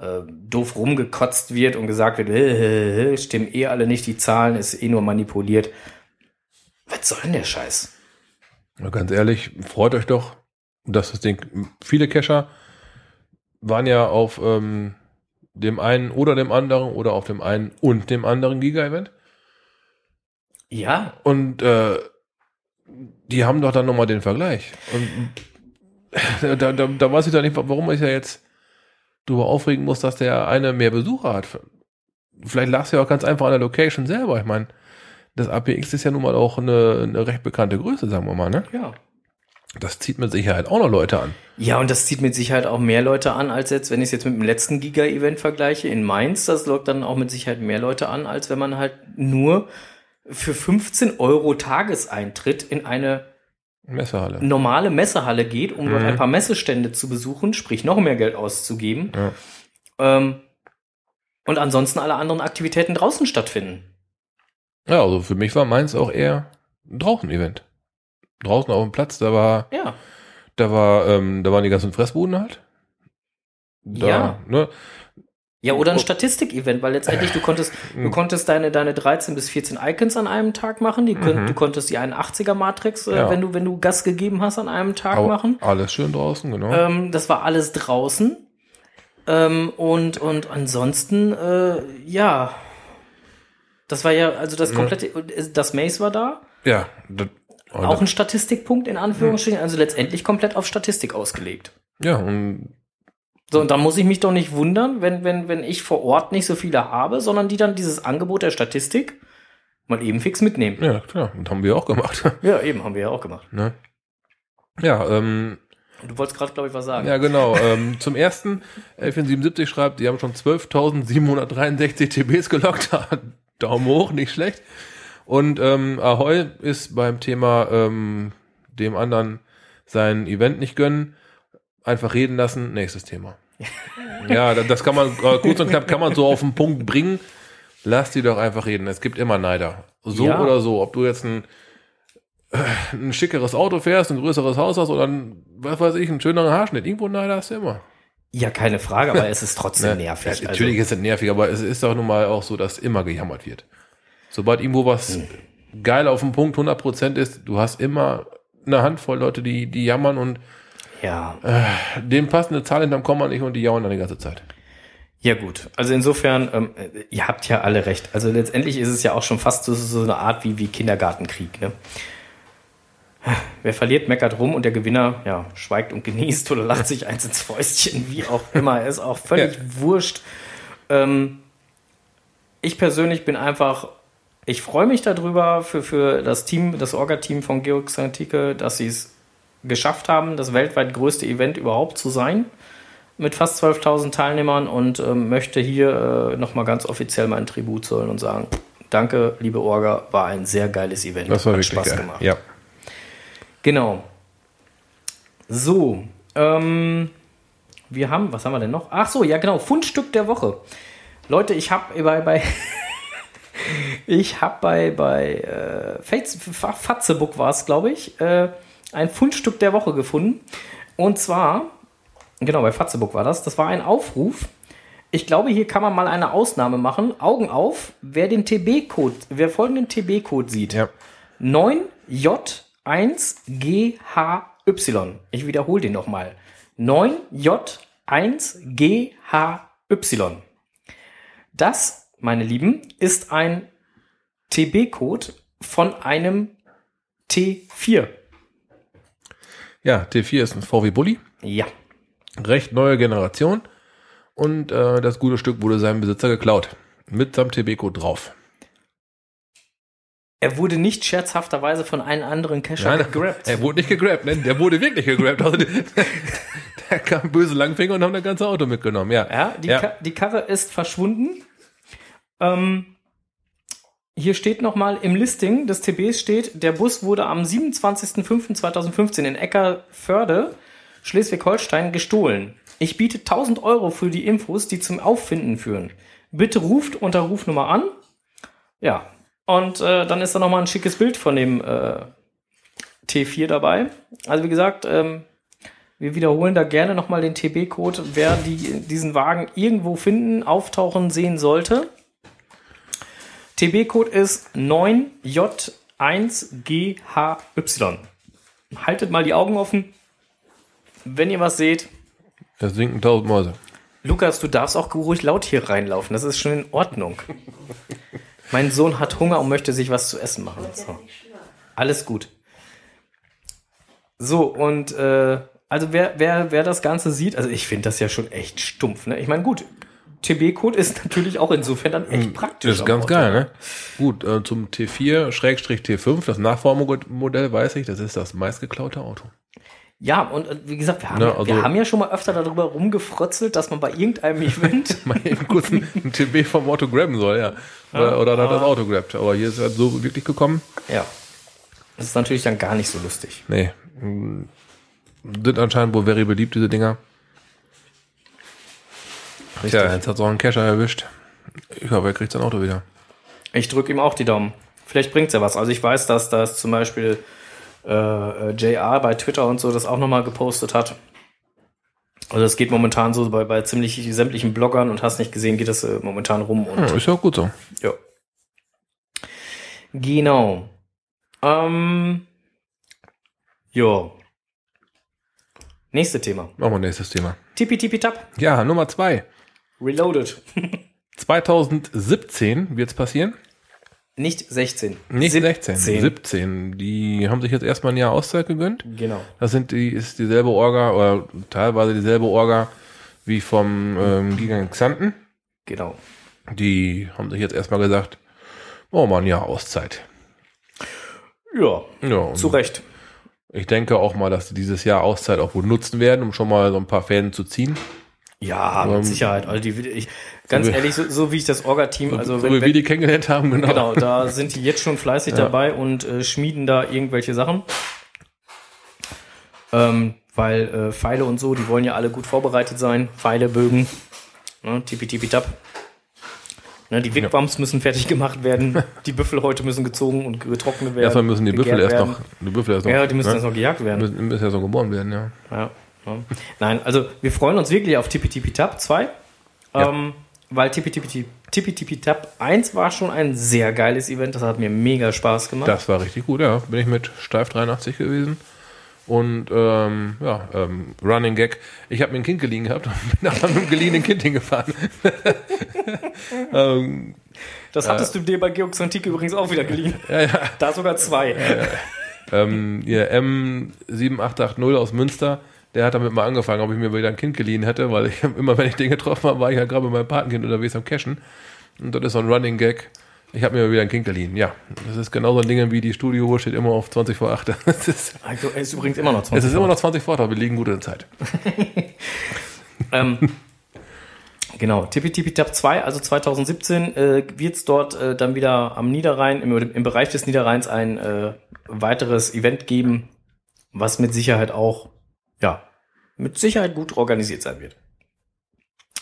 äh, äh, doof rumgekotzt wird und gesagt wird, äh, stimmen eh alle nicht, die Zahlen ist eh nur manipuliert. Was soll denn der Scheiß? Ganz ehrlich, freut euch doch, dass das Ding, viele Cacher waren ja auf ähm, dem einen oder dem anderen oder auf dem einen und dem anderen Giga-Event. Ja, Und äh, die haben doch dann nochmal den Vergleich. Und da, da, da weiß ich doch nicht, warum ich ja jetzt darüber aufregen muss, dass der eine mehr Besucher hat. Vielleicht lag es ja auch ganz einfach an der Location selber. Ich meine, das APX ist ja nun mal auch eine, eine recht bekannte Größe, sagen wir mal. Ne? ja. Das zieht mit Sicherheit auch noch Leute an. Ja, und das zieht mit Sicherheit auch mehr Leute an, als jetzt, wenn ich es jetzt mit dem letzten Giga-Event vergleiche in Mainz. Das lockt dann auch mit Sicherheit mehr Leute an, als wenn man halt nur für 15 Euro Tageseintritt in eine Messehalle. normale Messehalle geht, um dort Mhm. ein paar Messestände zu besuchen, sprich noch mehr Geld auszugeben. Ja. Ähm, und ansonsten alle anderen Aktivitäten draußen stattfinden. Ja, also für mich war meins auch eher ein Draußen-Event. Draußen auf dem Platz, da war, Ja. da war, ähm, da waren die ganzen Fressbuden halt. Da, Ja. Ne? Ja, oder ein Oh. Statistik-Event, weil letztendlich du konntest, du Mhm. konntest deine, deine 13 bis 14 Icons an einem Tag machen, die, Mhm. du konntest die 81er Matrix, äh, Ja. wenn du, wenn du Gas gegeben hast, an einem Tag Aber machen. alles schön draußen, genau. Ähm, das war alles draußen. Ähm, und, und ansonsten, äh, ja. Das war ja, also das komplette, das Maze war da. ja, das, Auch ein Statistikpunkt in Anführungsstrichen, also letztendlich komplett auf Statistik ausgelegt. ja, und So, und da muss ich mich doch nicht wundern, wenn, wenn, wenn ich vor Ort nicht so viele habe, sondern die dann dieses Angebot der Statistik mal eben fix mitnehmen. ja, klar, das haben wir auch gemacht. Ja, eben, haben wir ja auch gemacht. ne? Ja, ähm, Du wolltest gerade, glaube ich, was sagen. ja, genau. ähm, zum ersten, L477 schreibt, die haben schon 12.763 TBs gelockt. Daumen hoch, nicht schlecht. Und ähm, Ahoy ist beim Thema ähm, dem anderen sein Event nicht gönnen, einfach reden lassen, nächstes Thema. ja, das, kann man, äh, kurz und knapp kann man so auf den Punkt bringen. Lass die doch einfach reden. Es gibt immer Neider. So Ja. oder so. Ob du jetzt ein, äh, ein schickeres Auto fährst, ein größeres Haus hast oder ein, was weiß ich, einen schöneren Haarschnitt. Irgendwo Neider hast du immer. Ja, keine Frage, aber es ist trotzdem Ne? nervig. Also, Ja, natürlich ist es nervig, aber es ist doch nun mal auch so, dass immer gejammert wird. Sobald irgendwo was Hm. geil auf dem Punkt 100% ist, du hast immer eine Handvoll Leute, die, die jammern und Also, ja. dem passt eine Zahl hinterm Komma nicht und die jammern dann die ganze Zeit. Ja, gut. Also insofern, ähm, äh, ihr habt ja alle recht. Also letztendlich ist es ja auch schon fast so, so eine Art wie, wie Kindergartenkrieg, ne? Wer verliert, meckert rum und der Gewinner, ja, schweigt und genießt oder lacht sich eins ins Fäustchen, wie auch immer. Ist auch völlig Ja. wurscht. Ähm, ich persönlich bin einfach, ich freue mich darüber für, für das Team, das Orga-Team von Georg Antike, dass sie es geschafft haben, das weltweit größte Event überhaupt zu sein mit fast 12.000 Teilnehmern und ähm, möchte hier äh, nochmal ganz offiziell meinen Tribut zollen und sagen, danke, liebe Orga, war ein sehr geiles Event. Das war Hat wirklich Spaß geil. gemacht. Ja. Genau. So, ähm, wir haben, was haben wir denn noch? Ach so, ja genau, Fundstück der Woche. Leute, ich habe bei, bei Ich habe bei, bei äh, Fatzebook war es, glaube ich, äh, ein Fundstück der Woche gefunden. Und zwar, genau, bei Fatzebook war das, das war ein Aufruf. Ich glaube, hier kann man mal eine Ausnahme machen. Augen auf, wer den TB-Code, wer folgenden TB-Code sieht. Ja. 9J1GHY. Ich wiederhole den nochmal. 9J1GHY. Das, meine Lieben, ist ein TB-Code von einem T4. Ja, T4 ist ein VW Bulli. Ja. Recht neue Generation. Und äh, das gute Stück wurde seinem Besitzer geklaut. Mit seinem TB-Code drauf. Er wurde nicht scherzhafterweise von einem anderen Cacher Nein, gegrabt. Er wurde nicht gegrabt, ne? Der wurde wirklich gegrabt. Also, der, der kam böse Langfinger und haben das ganze Auto mitgenommen, ja. Ja, die, Ja. Ka die Karre ist verschwunden. Ähm, hier steht nochmal im Listing des TBs steht, der Bus wurde am 27.05.2015 in Eckerförde, Schleswig-Holstein, gestohlen. Ich biete 1000 Euro für die Infos, die zum Auffinden führen. Bitte ruft unter Rufnummer an. Ja, und äh, dann ist da nochmal ein schickes Bild von dem äh, T4 dabei. Also wie gesagt, ähm, wir wiederholen da gerne nochmal den TB-Code, wer die, diesen Wagen irgendwo finden, auftauchen sehen sollte. TB-Code ist 9J1GHY. Haltet mal die Augen offen. Wenn ihr was seht, Es sinken tausend Mäuse. Lukas, du darfst auch ruhig laut hier reinlaufen. Das ist schon in Ordnung. mein Sohn hat Hunger und möchte sich was zu essen machen. So. Alles gut. So, und äh, also wer, wer, wer das Ganze sieht, also ich finde das ja schon echt stumpf. Ne? Ich meine, gut, TB-Code ist natürlich auch insofern dann echt praktisch. Das ist ganz Auto. geil, ne? Gut, äh, zum T4, Schrägstrich T5, das Nachfolgemodell weiß ich, das ist das meistgeklaute Auto. Ja, und wie gesagt, wir haben, ja, wir also- haben ja schon mal öfter darüber rumgefrotzelt, dass man bei irgendeinem Event Mal eben kurz ein, ein TB vom Auto grabben soll, ja. Oder, oder dann das Auto grabt. Aber hier ist halt so wirklich gekommen. Ja. Das ist natürlich dann gar nicht so lustig. Nee. Sind anscheinend wohl very beliebt, diese Dinger. Tja, jetzt hat so einen Cacher erwischt. Ich hoffe, er kriegt sein Auto wieder. Ich drücke ihm auch die Daumen. Vielleicht bringt's ja was. Also ich weiß, dass das zum Beispiel äh, äh, JR bei Twitter und so das auch nochmal gepostet hat. Also das geht momentan so bei, bei ziemlich sämtlichen Bloggern und hast nicht gesehen, geht das äh, momentan rum und Ja, ist ja auch gut so. ja. Genau. Ähm, ja. Nächste Thema. Machen wir nächstes Thema. Tippi tippi tap. Ja, Nummer zwei. Reloaded. 2017 wird's passieren. Nicht 16. Nicht 16, 17. 17. Die haben sich jetzt erstmal ein Jahr Auszeit gegönnt. Genau. Das sind die, ist dieselbe Orga oder teilweise dieselbe Orga wie vom ähm, Gigant Xanten. Genau. Die haben sich jetzt erstmal gesagt, oh mal ein Jahr Auszeit. Ja, Ja, zu Recht. ich denke auch mal, dass sie dieses Jahr Auszeit auch wohl nutzen werden, um schon mal so ein paar Fäden zu ziehen. Ja, Ähm, mit Sicherheit. Also die, ich, ganz so ehrlich, so, so wie ich das Orga-Team, also so wenn, wie wir die kennengelernt haben, genau. genau, da sind die jetzt schon fleißig Ja. dabei und äh, schmieden da irgendwelche Sachen. Ähm, weil äh, Pfeile und so, die wollen ja alle gut vorbereitet sein. Pfeile, Bögen, ne, tipi tipi tap. Ne, die Wigwams müssen fertig gemacht werden. Die Büffelhäute müssen gezogen und getrocknet werden. Erstmal müssen die Büffel erst werden. noch, die Büffel erst noch, Ja, die müssen ne? erst noch gejagt werden. müssen, müssen erst noch geboren werden, ja. Ja, ja. Nein, also wir freuen uns wirklich auf Tippi Tippi Tap 2. Ja. Ähm, weil Tippi Tippi Tippi, Tippi Tippi Tap 1 war schon ein sehr geiles Event. Das hat mir mega Spaß gemacht. Das war richtig gut, ja. Bin ich mit Steif 83 gewesen. Und ähm, ja, ähm, Running Gag. Ich habe mir ein Kind geliehen gehabt und bin nach einem geliehenen Kind hingefahren. ähm, Das hattest du dir bei Georgs Antike übrigens auch wieder geliehen. ja, ja. Da sogar zwei. Ähm, ihr M7880 aus Münster, der hat damit mal angefangen, ob ich mir wieder ein Kind geliehen hätte, weil ich immer, wenn ich den getroffen habe, war ich ja gerade mit meinem Patenkind unterwegs am Cashen. Und das ist so ein Running Gag. Ich habe mir wieder ein Kind geliehen. Ja, das ist genauso ein Ding wie die Studio steht immer auf 20 vor 8. Es ist, Also, es ist übrigens immer noch 20. es ist immer noch 20 vor 8, aber wir liegen gut in der Zeit. Ähm, genau, Tippi Tippi Tap 2, also 2017, äh, wird es dort äh, dann wieder am Niederrhein, im, im Bereich des Niederrheins ein äh, weiteres Event geben, was mit Sicherheit auch, ja, mit Sicherheit gut organisiert sein wird.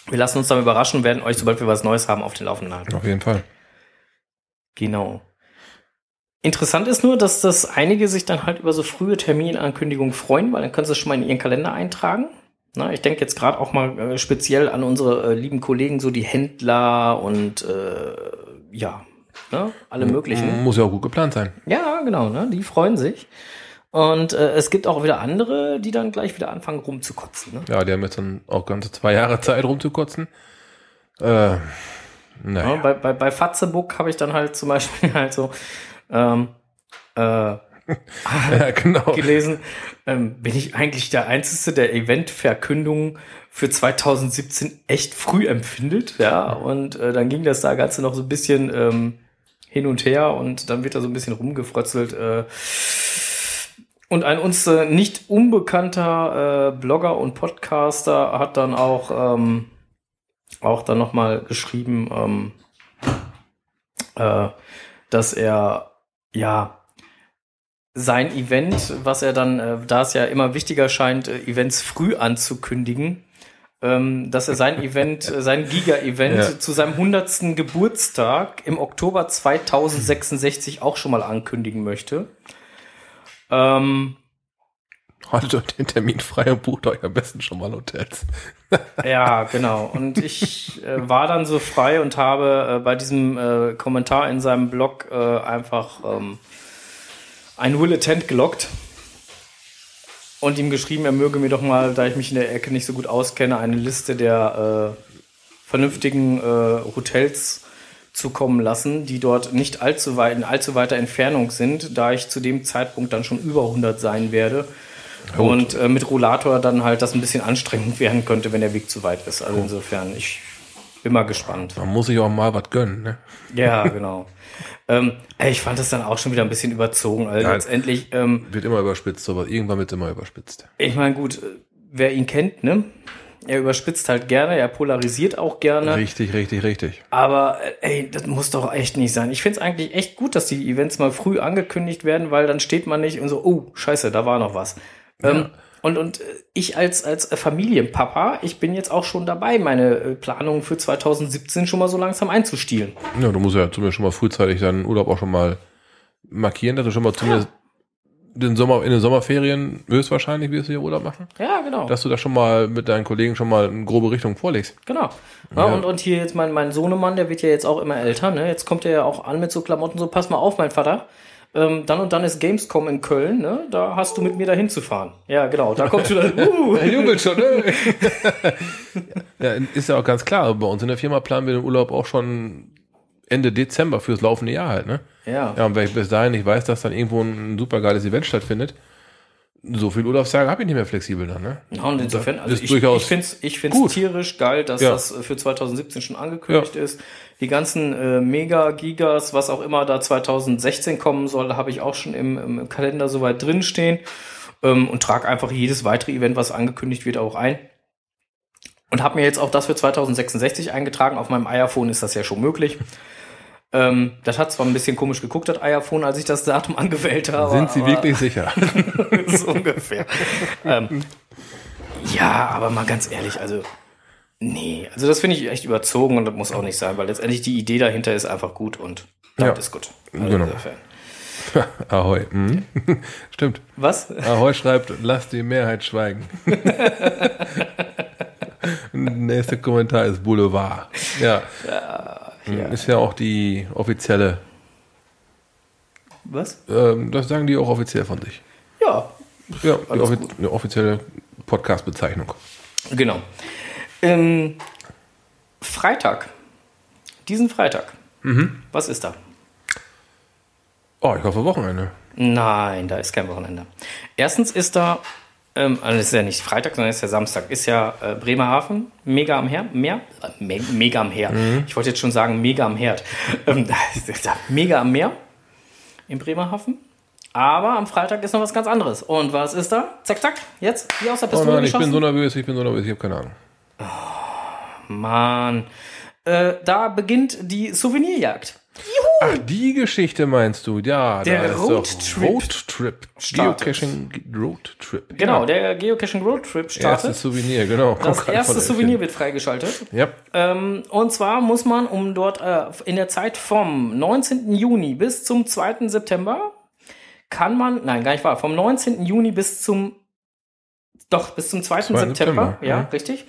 Wir lassen uns dann überraschen und werden euch, sobald wir was Neues haben, auf den Laufenden halten. Auf jeden Fall. Genau. Interessant ist nur, dass das einige sich dann halt über so frühe Terminankündigungen freuen, weil dann können sie es schon mal in ihren Kalender eintragen. Na, ich denke jetzt gerade auch mal äh, speziell an unsere äh, lieben Kollegen, so die Händler und äh, ja, ne, alle möglichen. Muss ja auch gut geplant sein. Ja, genau, ne, die freuen sich. Und äh, es gibt auch wieder andere, die dann gleich wieder anfangen rumzukotzen. Ne? Ja, die haben jetzt dann auch ganze zwei Jahre Zeit rumzukotzen. Äh, Ja, naja. bei, bei, bei Fatzebook habe ich dann halt zum Beispiel halt so ähm, äh, Ja, genau. gelesen, ähm, bin ich eigentlich der Einzige, der Eventverkündungen für 2017 echt früh empfindet, ja, und äh, dann ging das da Ganze noch so ein bisschen ähm, hin und her und dann wird da so ein bisschen rumgefrötzelt. Äh, und ein uns äh, nicht unbekannter äh, Blogger und Podcaster hat dann auch, ähm, auch dann nochmal geschrieben, ähm, äh, dass er ja sein Event, was er dann, äh, da es ja immer wichtiger scheint, äh, Events früh anzukündigen, ähm, dass er sein Event, äh, sein Giga-Event Ja. zu seinem 100. Geburtstag im Oktober 2066 auch schon mal ankündigen möchte. Ähm, Haltet euch den Termin frei und bucht euch am besten schon mal Hotels. Ja, genau. Und ich äh, war dann so frei und habe äh, bei diesem äh, Kommentar in seinem Blog äh, einfach ähm, ein Will Attend gelockt und ihm geschrieben, er möge mir doch mal, da ich mich in der Ecke nicht so gut auskenne, eine Liste der äh, vernünftigen äh, Hotels zukommen lassen, die dort nicht allzu weit, in allzu weiter Entfernung sind, da ich zu dem Zeitpunkt dann schon über 100 sein werde. Gut. Und äh, mit Rollator dann halt das ein bisschen anstrengend werden könnte, wenn der Weg zu weit ist. Also insofern, ich bin mal gespannt. Man muss sich auch mal was gönnen, ne? Ja, genau. ähm, ich fand das dann auch schon wieder ein bisschen überzogen. Also Ja. letztendlich, ähm, Wird immer überspitzt, aber irgendwann wird immer überspitzt. ich meine, gut, äh, wer ihn kennt, ne? Er überspitzt halt gerne, er polarisiert auch gerne. Richtig, richtig, richtig. Aber äh, ey, das muss doch echt nicht sein. Ich finde es eigentlich echt gut, dass die Events mal früh angekündigt werden, weil dann steht man nicht und so, oh, scheiße, da war noch was. Ähm, und, und äh, ich als, als Familienpapa, ich bin jetzt auch schon dabei, meine äh, Planungen für 2017 schon mal so langsam einzustielen. Ja, du musst ja zumindest schon mal frühzeitig deinen Urlaub auch schon mal markieren, dass du schon mal zumindest den Sommer, in den Sommerferien höchstwahrscheinlich wirst du hier Urlaub machen. Ja, genau. Dass du da schon mal mit deinen Kollegen schon mal eine grobe Richtung vorlegst. Genau. Ja, Ja. Und, und hier jetzt mein, mein Sohnemann, der wird ja jetzt auch immer älter, ne? Jetzt kommt er ja auch an mit so Klamotten, so pass mal auf, mein Vater. Ähm, dann und dann ist Gamescom in Köln, ne? Da hast du mit mir dahin zu fahren. Ja, genau. Da kommst du dann. Uh. Er jubelt schon, ne? ja, ist ja auch ganz klar. Bei uns in der Firma planen wir den Urlaub auch schon Ende Dezember fürs laufende Jahr halt, ne? Ja. Ja, und wenn ich bis dahin nicht weiß, dass dann irgendwo ein super geiles Event stattfindet, so viel Urlaubstage habe ich nicht mehr flexibel dann, ne? Ja, und insofern, also ich, ich finde es ich find's gut. tierisch geil, dass Ja. das für 2017 schon angekündigt ist. Die ganzen äh, Mega-Gigas, was auch immer da 2016 kommen soll, habe ich auch schon im, im Kalender soweit drinstehen ähm, und trage einfach jedes weitere Event, was angekündigt wird, auch ein. Und habe mir jetzt auch das für 2066 eingetragen. Auf meinem iPhone ist das ja schon möglich. Ähm, das hat zwar ein bisschen komisch geguckt, das iPhone, als ich das Datum angewählt habe. Sind sie wirklich sicher? so ungefähr. ähm, ja, aber mal ganz ehrlich, also nee, also das finde ich echt überzogen und das muss auch nicht sein, weil letztendlich die Idee dahinter ist einfach gut und das Ja. ist gut. Also Genau. insofern. Ahoi. Mhm. Stimmt. Was? Ahoi schreibt, lass die Mehrheit schweigen. Nächster Kommentar ist Boulevard. Ja. Ist ja auch die offizielle, Was? ähm, das sagen die auch offiziell von sich. Ja, Ja, die offi gut. eine offizielle Podcast-Bezeichnung. genau. Ähm, Freitag. Diesen Freitag. Mhm. Was ist da? Oh, ich hoffe Wochenende. Nein, da ist kein Wochenende. Erstens ist da, ähm, also es ist ja nicht Freitag, sondern es ist ja Samstag, ist ja äh, Bremerhaven, mega am Her Meer, äh, me mega am Her. Ich wollte jetzt schon sagen, mega am Herd. Ähm, mega am Meer in Bremerhaven. Aber am Freitag ist noch was ganz anderes. Und was ist da? Zack, zack, jetzt, hier aus der Oh Pistole nein, ich bin geschossen. so nervös, ich bin so nervös, ich habe keine Ahnung. Mann. Äh, da beginnt die Souvenirjagd. Ach, die Geschichte meinst du? Ja, Der Roadtrip Roadtrip. Geocaching Roadtrip. Genau, Ja. der Geocaching Road Trip startet. Erstes Souvenir, genau. Das erste Souvenir wird freigeschaltet. Ja. Ähm, und zwar muss man, um dort äh, in der Zeit vom 19. Juni bis zum 2. September, kann man, nein, gar nicht wahr, vom 19. Juni bis zum, doch, bis zum 2. 2. September, September, ja, mhm. richtig,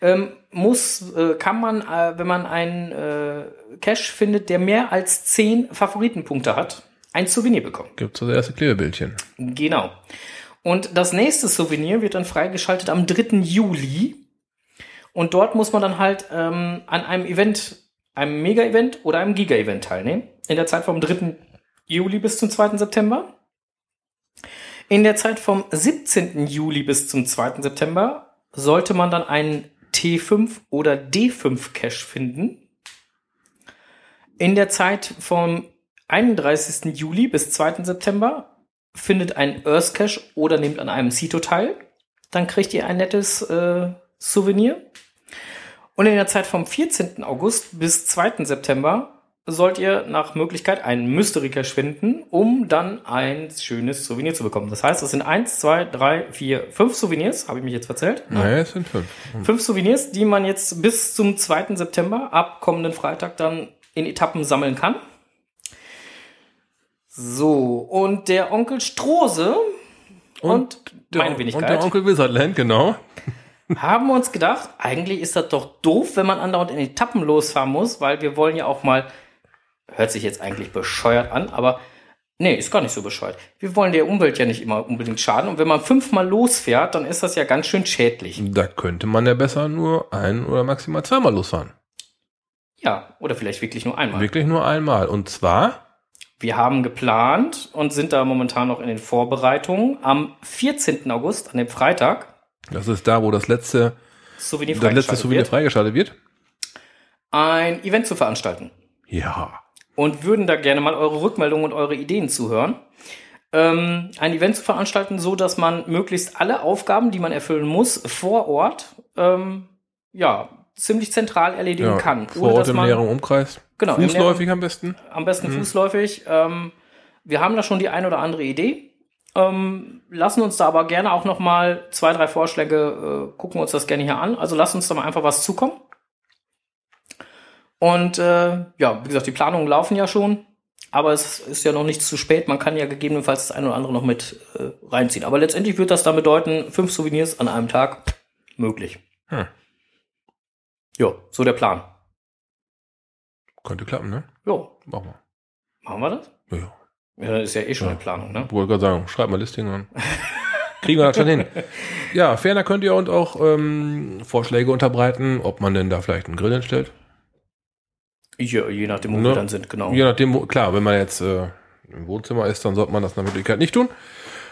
ähm, muss, äh, kann man, äh, wenn man einen äh, Cache findet, der mehr als 10 Favoritenpunkte hat, ein Souvenir bekommen. Gibt's das erste Klebebildchen. Genau. Und das nächste Souvenir wird dann freigeschaltet am 3. Juli. Und dort muss man dann halt ähm, an einem Event, einem Mega-Event oder einem Giga-Event teilnehmen. In der Zeit vom 3. Juli bis zum 2. September. In der Zeit vom 17. Juli bis zum 2. September sollte man dann einen T5 oder D5 Cache finden. In der Zeit vom 31. Juli bis 2. September findet ein Earth Cache oder nehmt an einem Sito teil. Dann kriegt ihr ein nettes äh, Souvenir. Und in der Zeit vom 14. August bis 2. September sollt ihr nach Möglichkeit einen Mystery Cache finden, um dann ein schönes Souvenir zu bekommen. Das heißt, es sind eins, zwei, drei, vier, fünf Souvenirs. Habe ich mich jetzt verzählt? Naja, es sind fünf. Fünf Souvenirs, die man jetzt bis zum 2. September, ab kommenden Freitag, dann in Etappen sammeln kann. So, und der Onkel Strose und, meine Und Wenigkeit der Onkel Wizardland, genau. haben uns gedacht, eigentlich ist das doch doof, wenn man andauernd in Etappen losfahren muss, weil wir wollen ja auch mal, hört sich jetzt eigentlich bescheuert an, aber nee, ist gar nicht so bescheuert. Wir wollen der Umwelt ja nicht immer unbedingt schaden und wenn man fünfmal losfährt, dann ist das ja ganz schön schädlich. Da könnte man ja besser nur ein oder maximal zweimal losfahren. Ja, oder vielleicht wirklich nur einmal. Wirklich nur einmal. Und zwar, Wir haben geplant und sind da momentan noch in den Vorbereitungen. Am 14. August, an dem Freitag, das ist da, wo das letzte, Souvenir das letzte Souvenir wird, freigeschaltet wird. ein Event zu veranstalten. Ja. Und würden da gerne mal eure Rückmeldungen und eure Ideen zuhören. Ähm, ein Event zu veranstalten, so dass man möglichst alle Aufgaben, die man erfüllen muss, vor Ort, ähm, ja, ziemlich zentral erledigen ja. kann. Vor Ort im näheren Umkreis. Genau, Fußläufig am besten. am besten Mhm. fußläufig. Ähm, wir haben da schon die ein oder andere Idee. Ähm, lassen uns da aber gerne auch noch mal zwei, drei Vorschläge, äh, gucken uns das gerne hier an. Also lasst uns da mal einfach was zukommen. Und äh, ja, wie gesagt, die Planungen laufen ja schon, aber es ist ja noch nicht zu spät. Man kann ja gegebenenfalls das eine oder andere noch mit äh, reinziehen. Aber letztendlich wird das dann bedeuten, fünf Souvenirs an einem Tag möglich. Hm. Ja, so der Plan. Könnte klappen, ne? Ja, Machen wir. machen wir das? Ja, ja. Ja, ist ja eh schon Ja. eine Planung, ne? Wollte gerade sagen, schreib mal Listing an. Kriegen wir das schon hin. Ja, ferner könnt ihr uns auch ähm, Vorschläge unterbreiten, ob man denn da vielleicht einen Grill hinstellt. Ja, je nachdem, wo Ne? wir dann sind, genau. Je nachdem, wo- klar, wenn man jetzt äh, im Wohnzimmer ist, dann sollte man das nach Möglichkeit nicht tun.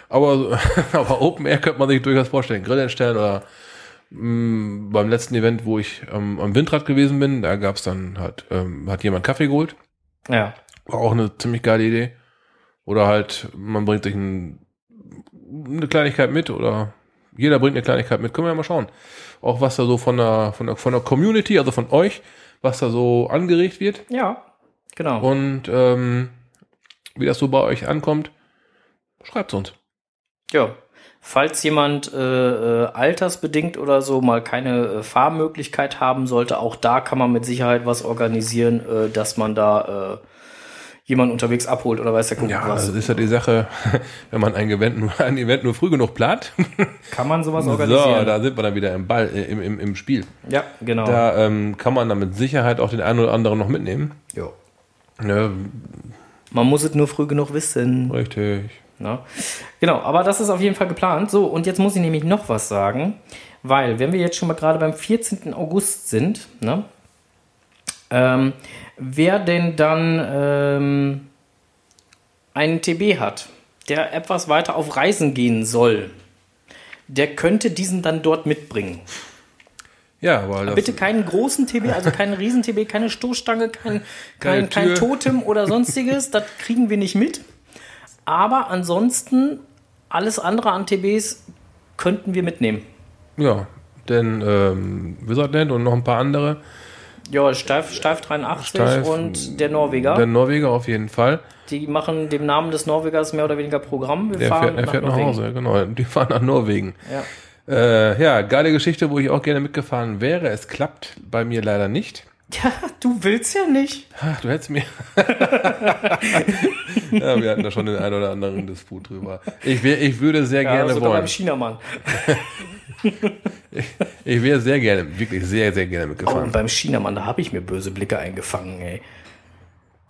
Aber, aber Open Air könnte man sich durchaus vorstellen. Grill hinstellen oder mh, beim letzten Event, wo ich ähm, am Windrad gewesen bin, da gab's dann halt, ähm, hat jemand Kaffee geholt. Ja. War auch eine ziemlich geile Idee. Oder halt, man bringt sich ein, eine Kleinigkeit mit oder jeder bringt eine Kleinigkeit mit. Können wir ja mal schauen. Auch was da so von der, von der, von der Community, also von euch, was da so angeregt wird Ja, genau. und ähm, wie das so bei euch ankommt, schreibt uns. ja. Falls jemand äh, äh, altersbedingt oder so mal keine äh, Fahrmöglichkeit haben sollte, auch da kann man mit Sicherheit was organisieren, äh, dass man da äh, jemanden unterwegs abholt oder weiß der Kuckuck Ja, was. das ist ja die Sache, wenn man ein Event nur, ein Event nur früh genug plant. Kann man sowas So, organisieren? da sind wir dann wieder im Ball, äh, im, im, im Spiel. ja, genau. Da ähm, kann man dann mit Sicherheit auch den einen oder anderen noch mitnehmen. Jo. Ne, Man muss es nur früh genug wissen. richtig. Ne? Genau, aber das ist auf jeden Fall geplant. So, und jetzt muss ich nämlich noch was sagen, weil, wenn wir jetzt schon mal gerade beim 14. August sind, ne, ähm, wer denn dann ähm, einen TB hat, der etwas weiter auf Reisen gehen soll, der könnte diesen dann dort mitbringen. Ja, weil das, Bitte keinen großen TB, also keinen Riesen-TB, keine Stoßstange, kein, kein, kein. Totem oder sonstiges. das kriegen wir nicht mit. Aber ansonsten, alles andere an TBs könnten wir mitnehmen. ja, denn ähm, Wizardland und noch ein paar andere Ja, Steif, Steif 83 Steif, und der Norweger. Der Norweger auf jeden Fall. die machen dem Namen des Norwegers mehr oder weniger Programm. Wir Der fahren fährt, fährt nach Norwegen. Hause, genau. Die fahren nach Norwegen. Ja. Äh, ja, geile Geschichte, wo ich auch gerne mitgefahren wäre. Es klappt bei mir leider nicht. ja, du willst ja nicht. Ach, du hättest mir. ja, wir hatten da schon den einen oder anderen Disput drüber. Ich, wär, ich würde sehr Ja, gerne sogar wollen. beim Chinamann. Ich wäre sehr gerne, wirklich sehr, sehr gerne Oh, mitgefahren. und beim Chinamann, da habe ich mir böse Blicke eingefangen, ey.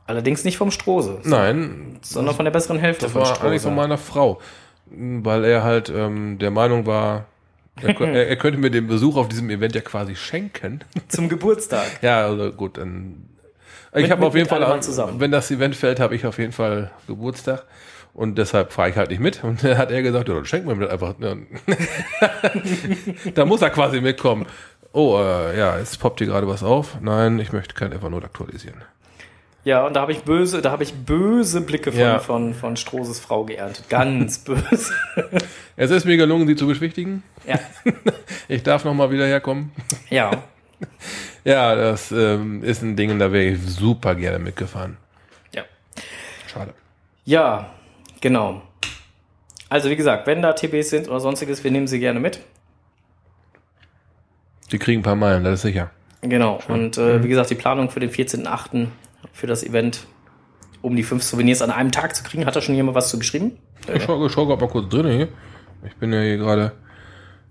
Allerdings nicht vom Strose, Nein, sondern von der besseren Hälfte das von war Strose. eigentlich von meiner Frau. Weil er halt ähm, der Meinung war, er, er, er könnte mir den Besuch auf diesem Event ja quasi schenken. Zum Geburtstag. Ja, also gut, dann. Ich habe auf jeden Fall, wenn das Event fällt, habe ich auf jeden Fall Geburtstag. Und deshalb fahre ich halt nicht mit. Und dann hat er gesagt, ja, dann schenk mir das einfach. Ja. da muss er quasi mitkommen. Oh, äh, ja, jetzt poppt hier gerade was auf. Nein, ich möchte kein Evernote aktualisieren. Ja, und da habe ich böse, da habe ich böse Blicke von, Ja. von, von Stroses Frau geerntet. Ganz böse. Es ist mir gelungen, sie zu beschwichtigen. ja. Ich darf noch mal wieder herkommen. Ja. Ja, das ähm, ist ein Ding, da wäre ich super gerne mitgefahren. Ja. Schade. Ja, genau. Also wie gesagt, wenn da TBs sind oder sonstiges, wir nehmen sie gerne mit. Die kriegen ein paar Meilen, das ist sicher. Genau. Und äh, wie gesagt, die Planung für den 14.8. für das Event, um die fünf Souvenirs an einem Tag zu kriegen, hat da schon jemand was zu geschrieben? Ich schau, ich schau grad mal kurz drin hier. Ich bin ja hier gerade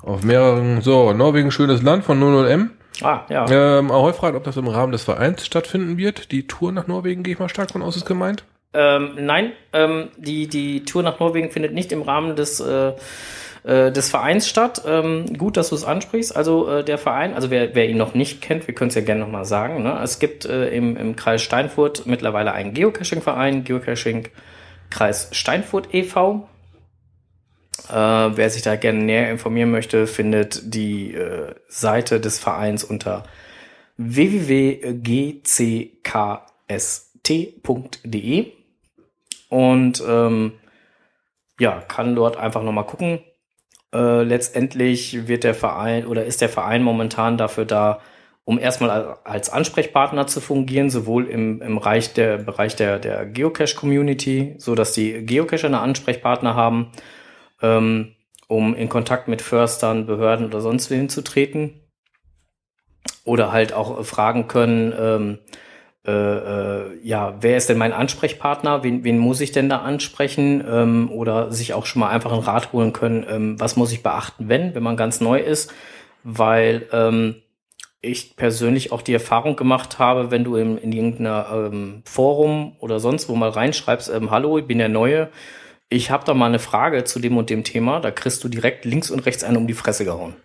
auf mehreren. So, Norwegen, schönes Land von 00M. Ah, ja. Ähm, Ahoy fragt, ob das im Rahmen des Vereins stattfinden wird. Die Tour nach Norwegen gehe ich mal stark von aus, ist gemeint. Ähm, nein, ähm, die, die Tour nach Norwegen findet nicht im Rahmen des, äh, äh, des Vereins statt. Ähm, gut, dass du es ansprichst. Also äh, der Verein, also wer, wer ihn noch nicht kennt, wir können es ja gerne nochmal sagen. Ne? Es gibt äh, im, im Kreis Steinfurt mittlerweile einen Geocaching-Verein, Geocaching Kreis Steinfurt e.V. Äh, wer sich da gerne näher informieren möchte, findet die äh, Seite des Vereins unter www.gckst.de und ähm, ja, kann dort einfach nochmal gucken. Äh, letztendlich wird der Verein oder ist der Verein momentan dafür da, um erstmal al- als Ansprechpartner zu fungieren, sowohl im, im Bereich der, Bereich der, der Geocache-Community, so dass die Geocacher eine Ansprechpartner haben, ähm, um in Kontakt mit Förstern, Behörden oder sonst wen zu treten. Oder halt auch fragen können, ähm, äh, äh, ja, wer ist denn mein Ansprechpartner? Wen, wen muss ich denn da ansprechen? Ähm, oder sich auch schon mal einfach einen Rat holen können, ähm, was muss ich beachten, wenn, wenn man ganz neu ist? Weil ähm, ich persönlich auch die Erfahrung gemacht habe, wenn du in, in irgendeiner ähm, Forum oder sonst wo mal reinschreibst, ähm, hallo, ich bin der Neue, ich habe da mal eine Frage zu dem und dem Thema, da kriegst du direkt links und rechts einen um die Fresse gehauen.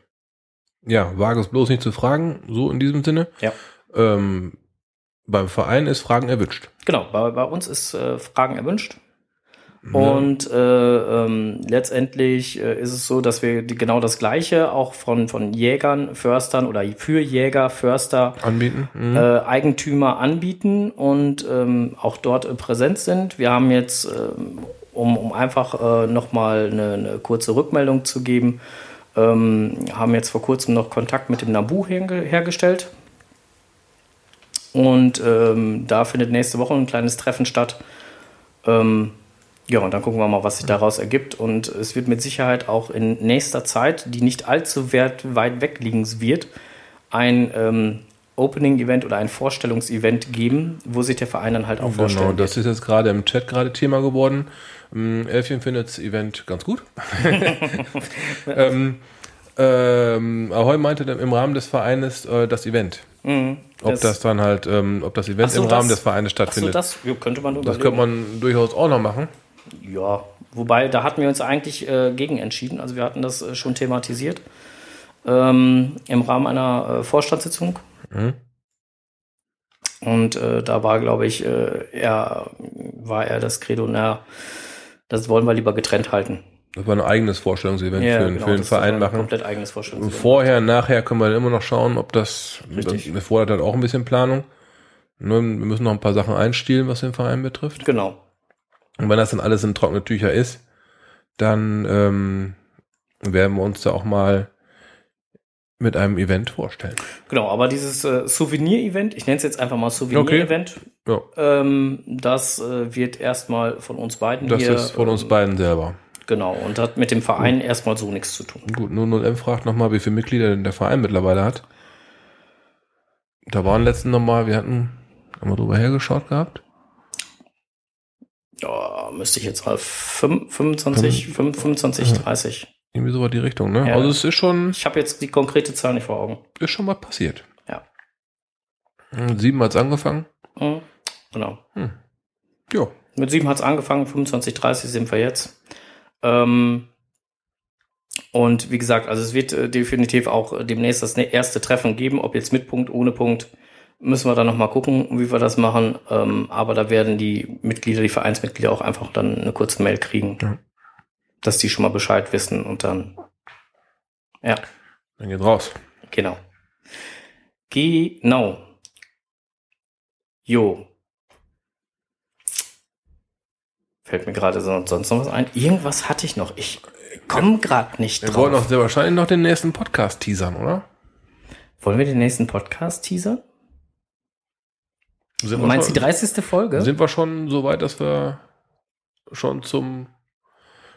Ja, wage es bloß nicht zu fragen, so in diesem Sinne. Ja. Ähm, beim Verein ist Fragen erwünscht. Genau, bei, bei uns ist äh, Fragen erwünscht. Und äh, ähm, letztendlich äh, ist es so, dass wir die, genau das Gleiche auch von, von Jägern, Förstern oder für Jäger, Förster, Anbieten. Mhm. äh, Eigentümer anbieten und ähm, auch dort äh, präsent sind. Wir haben jetzt, ähm, um, um einfach äh, nochmal eine, eine kurze Rückmeldung zu geben, ähm, haben jetzt vor kurzem noch Kontakt mit dem Nabu herge hergestellt. Und ähm, da findet nächste Woche ein kleines Treffen statt. Ähm, ja, und dann gucken wir mal, was sich daraus ergibt. Und es wird mit Sicherheit auch in nächster Zeit, die nicht allzu weit, weit weg liegen wird, ein ähm, Opening-Event oder ein Vorstellungsevent geben, wo sich der Verein dann halt auch Genau, vorstellen das ist jetzt gerade im Chat gerade Thema geworden. Ähm, Elfchen findet das Event ganz gut. ähm, ähm, Ahoy meinte im Rahmen des Vereines äh, das Event. Mhm. Ob Das- das, dann halt, ähm, ob das Event so, im Rahmen das- des Vereines stattfindet. das ja, könnte man das überlegen. könnte man durchaus auch noch machen. Ja, wobei, da hatten wir uns eigentlich äh, gegen entschieden. Also wir hatten das äh, schon thematisiert ähm, im Rahmen einer äh, Vorstandssitzung. Mhm. Und äh, da war, glaube ich, äh, er war er das Credo, na, das wollen wir lieber getrennt halten. Das war ein eigenes Vorstellungsevent für, den- genau, für den Verein ein machen. Komplett eigenes Vorstellungsevent. Vorher, nachher können wir immer noch schauen, ob das, Richtig. das fordert halt auch ein bisschen Planung. Ne, Wir müssen noch ein paar Sachen einstielen, was den Verein betrifft. Genau. Und wenn das dann alles in trockene Tücher ist, dann ähm, werden wir uns da auch mal mit einem Event vorstellen. Genau, aber dieses äh, Souvenir-Event, ich nenne es jetzt einfach mal Souvenir-Event, Ja, ähm, das äh, wird erstmal von uns beiden das hier. ist von uns ähm, beiden selber. Genau, und hat mit dem Verein erstmal so nichts zu tun. Gut, 00M fragt nochmal, wie viele Mitglieder denn der Verein mittlerweile hat. Da waren letzten nochmal, wir hatten, haben wir drüber hergeschaut gehabt? Ja, müsste ich jetzt mal fünf- 25, fünf- 25, 30. Irgendwie so war die Richtung, ne? Ja. Also es ist schon, Ich habe jetzt die konkrete Zahl nicht vor Augen. ist schon mal passiert. Ja. Hm, Sieben hat's angefangen. Mhm. Genau. Ja. Mit sieben hat's angefangen, 25, 30 sind wir jetzt. Ähm, und wie gesagt, also es wird äh, definitiv auch äh, demnächst das ne- erste Treffen geben, ob jetzt mit Punkt, ohne Punkt, müssen wir dann nochmal gucken, wie wir das machen. Ähm, aber da werden die Mitglieder, die Vereinsmitglieder auch einfach dann eine kurze Mail kriegen, Ja. dass die schon mal Bescheid wissen und dann, ja, Dann geht raus. genau. Genau. Jo. Fällt mir gerade so, sonst noch was ein. Irgendwas hatte ich noch. Ich komme gerade nicht Wir drauf. wollen doch sehr wahrscheinlich noch den nächsten Podcast teasern, oder? Wollen wir den nächsten Podcast teasern? Sind Du meinst die 30. Folge? Sind wir schon so weit, dass wir schon zum,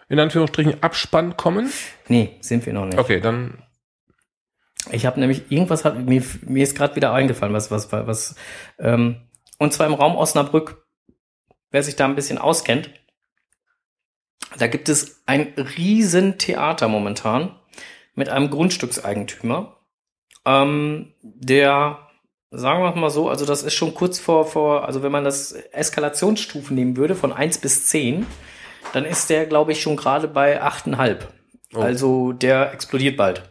in Anführungsstrichen, Abspann kommen? nee, sind wir noch nicht. Okay, dann, Ich habe nämlich irgendwas hat mir mir ist gerade wieder eingefallen, was was was ähm, und zwar im Raum Osnabrück. Wer sich da ein bisschen auskennt, da gibt es ein riesen Theater momentan mit einem Grundstückseigentümer, ähm, der sagen wir mal so, also das ist schon kurz vor vor, also wenn man das Eskalationsstufen nehmen würde von 1 bis 10, dann ist der glaube ich schon gerade bei 8,5. Oh. Also der explodiert bald.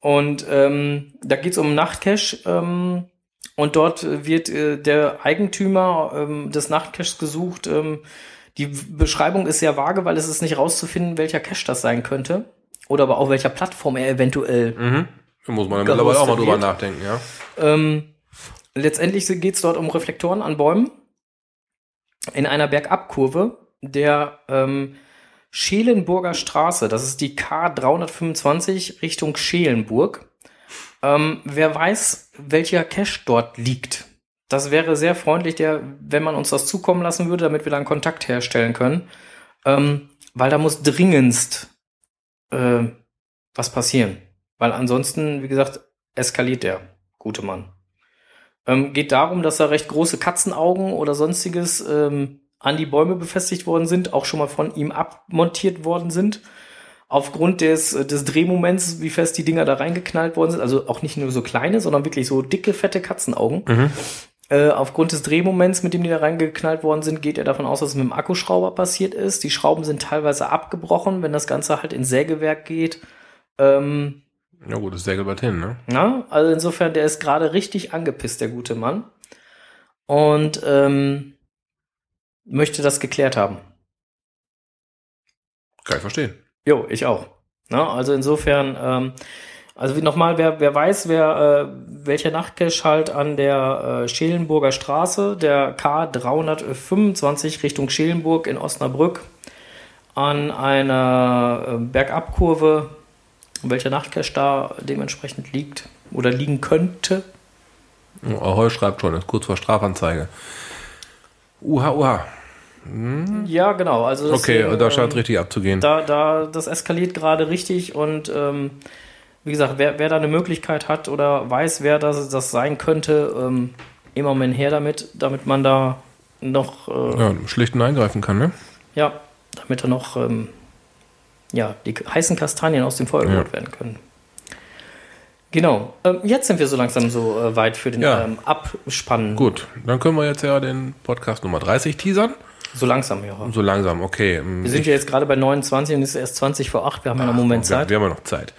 Und ähm, da geht's um Nachtcash. Ähm, und dort wird äh, der Eigentümer ähm, des Nachtcaches gesucht. Ähm, die Beschreibung ist sehr vage, weil es ist nicht rauszufinden, welcher Cache das sein könnte. Oder aber auf welcher Plattform er eventuell. mhm. da muss man ja mittlerweile auch mal drüber nachdenken, ja. Ähm, letztendlich geht's dort um Reflektoren an Bäumen in einer Bergabkurve der ähm, Schelenburger Straße. Das ist die K325 Richtung Schelenburg. Ähm, wer weiß, welcher Cache dort liegt. Das wäre sehr freundlich, der, wenn man uns das zukommen lassen würde, damit wir dann Kontakt herstellen können. Ähm, weil da muss dringendst äh, was passieren. Weil ansonsten, wie gesagt, eskaliert der gute Mann. Ähm, geht darum, dass da recht große Katzenaugen oder sonstiges ähm, an die Bäume befestigt worden sind, auch schon mal von ihm abmontiert worden sind. Aufgrund des, äh, des Drehmoments, wie fest die Dinger da reingeknallt worden sind, also auch nicht nur so kleine, sondern wirklich so dicke, fette Katzenaugen. Mhm. Äh, aufgrund des Drehmoments, mit dem die da reingeknallt worden sind, geht er davon aus, dass es mit dem Akkuschrauber passiert ist. Die Schrauben sind teilweise abgebrochen, wenn das Ganze halt ins Sägewerk geht. Ähm, Ja gut, das bald hin, ne? na, also insofern, der ist gerade richtig angepisst, der gute Mann. Und ähm, möchte das geklärt haben. Kann ich verstehen. Jo, ich auch. Na, also insofern, ähm, also wie nochmal, wer, wer weiß, wer äh, welcher Nachtcache halt an der äh, Schelenburger Straße, der K325 Richtung Schelenburg in Osnabrück, an einer äh, Bergabkurve, welcher Nachtcache da dementsprechend liegt oder liegen könnte. Oh, Ahoi schreibt schon, ist kurz vor Strafanzeige. Uha, uha. Ja, genau. Also Okay, deswegen, da scheint ähm, richtig abzugehen. da, da, das eskaliert gerade richtig und ähm, wie gesagt, wer, wer da eine Möglichkeit hat oder weiß, wer das, das sein könnte, ähm, immer mal her damit, damit man da noch, äh, ja. Ja, schlicht und eingreifen kann, ne? damit da noch, ähm, ja, die heißen Kastanien aus dem Feuer Ja. geholt werden können. Genau. Ähm, jetzt sind wir so langsam so äh, weit für den Ja. ähm, Abspannen. Gut, dann können wir jetzt ja den Podcast Nummer 30 teasern. So langsam, ja. So langsam, okay. Wir sind ja jetzt gerade bei 29 und es ist erst 20 vor 8. Wir haben ja noch einen Moment Zeit. wir haben ja noch Zeit.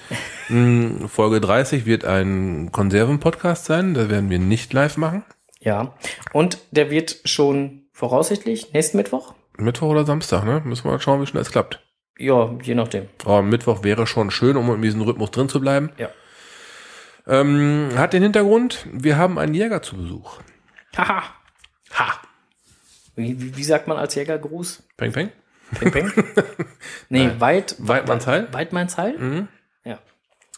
Mm, Folge 30 wird ein Konserven-Podcast sein. Da werden wir nicht live machen. Ja. Und der wird schon voraussichtlich nächsten Mittwoch? Mittwoch oder Samstag, ne? Müssen wir mal schauen, wie schnell es klappt. Ja, je nachdem. Aber Mittwoch wäre schon schön, um in diesem Rhythmus drin zu bleiben. Ja. Ähm, hat den Hintergrund, wir haben einen Jäger zu Besuch. Haha. Ha. Wie, wie, wie sagt man als Jägergruß? Peng, peng. Peng, peng? nee, weit, Weidmannsheil? Weidmannsheil? Mhm. Ja.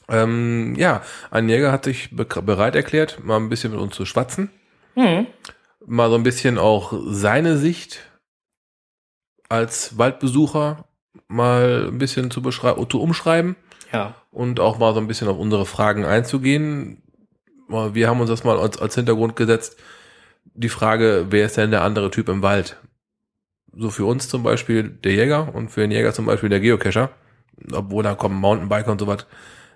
Ähm, ja, ein Jäger hat sich be bereit erklärt, mal ein bisschen mit uns zu schwatzen. Hm. Mal so ein bisschen auch seine Sicht als Waldbesucher mal ein bisschen zu beschreiben, zu umschreiben Ja. und auch mal so ein bisschen auf unsere Fragen einzugehen. Wir haben uns das mal als, als Hintergrund gesetzt. Die Frage, wer ist denn der andere Typ im Wald? So für uns zum Beispiel der Jäger und für den Jäger zum Beispiel der Geocacher. Obwohl da kommen Mountainbiker und so was.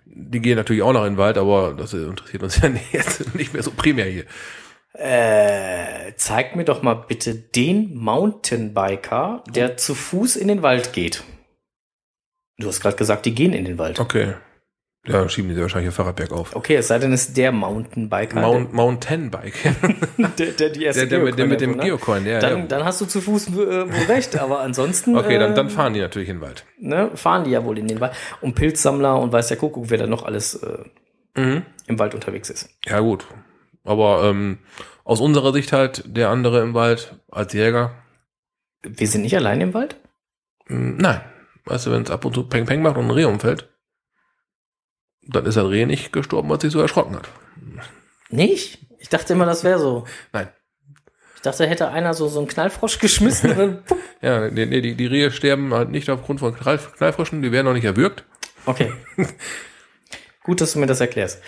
Die gehen natürlich auch noch in den Wald, aber das interessiert uns ja jetzt nicht mehr so primär hier. Äh, zeig mir doch mal bitte den Mountainbiker, der zu Fuß in den Wald geht. Du hast gerade gesagt, die gehen in den Wald. Okay. Ja, schieben die wahrscheinlich ihr Fahrrad bergauf. Okay, es sei denn, es ist der Mountainbiker, Mount, Mountainbike. der, der die erste der, der, mit, der mit dem Geocoin erfunden Geocoin, ja. Dann, ja. dann hast du zu Fuß äh, wohl recht, aber ansonsten Okay, dann, dann fahren die natürlich in den Wald. ne, fahren die ja wohl in den Wald. Und Pilzsammler und weiß der Kuckuck, wer da noch alles äh, Mhm. im Wald unterwegs ist. Ja, gut. Aber ähm, aus unserer Sicht halt der andere im Wald als Jäger. Wir sind nicht allein im Wald? Mm, Nein. Weißt du, wenn es ab und zu Peng Peng macht und ein Reh umfällt, dann ist das Reh nicht gestorben, weil es sich so erschrocken hat. Nicht? Ich dachte immer, das wäre so. Nein. Ich dachte, hätte einer so, so einen Knallfrosch geschmissen und. Ja, nee, nee, die, die Rehe sterben halt nicht aufgrund von Knall, Knallfrischen, die werden noch nicht erwürgt. Okay. Gut, dass du mir das erklärst.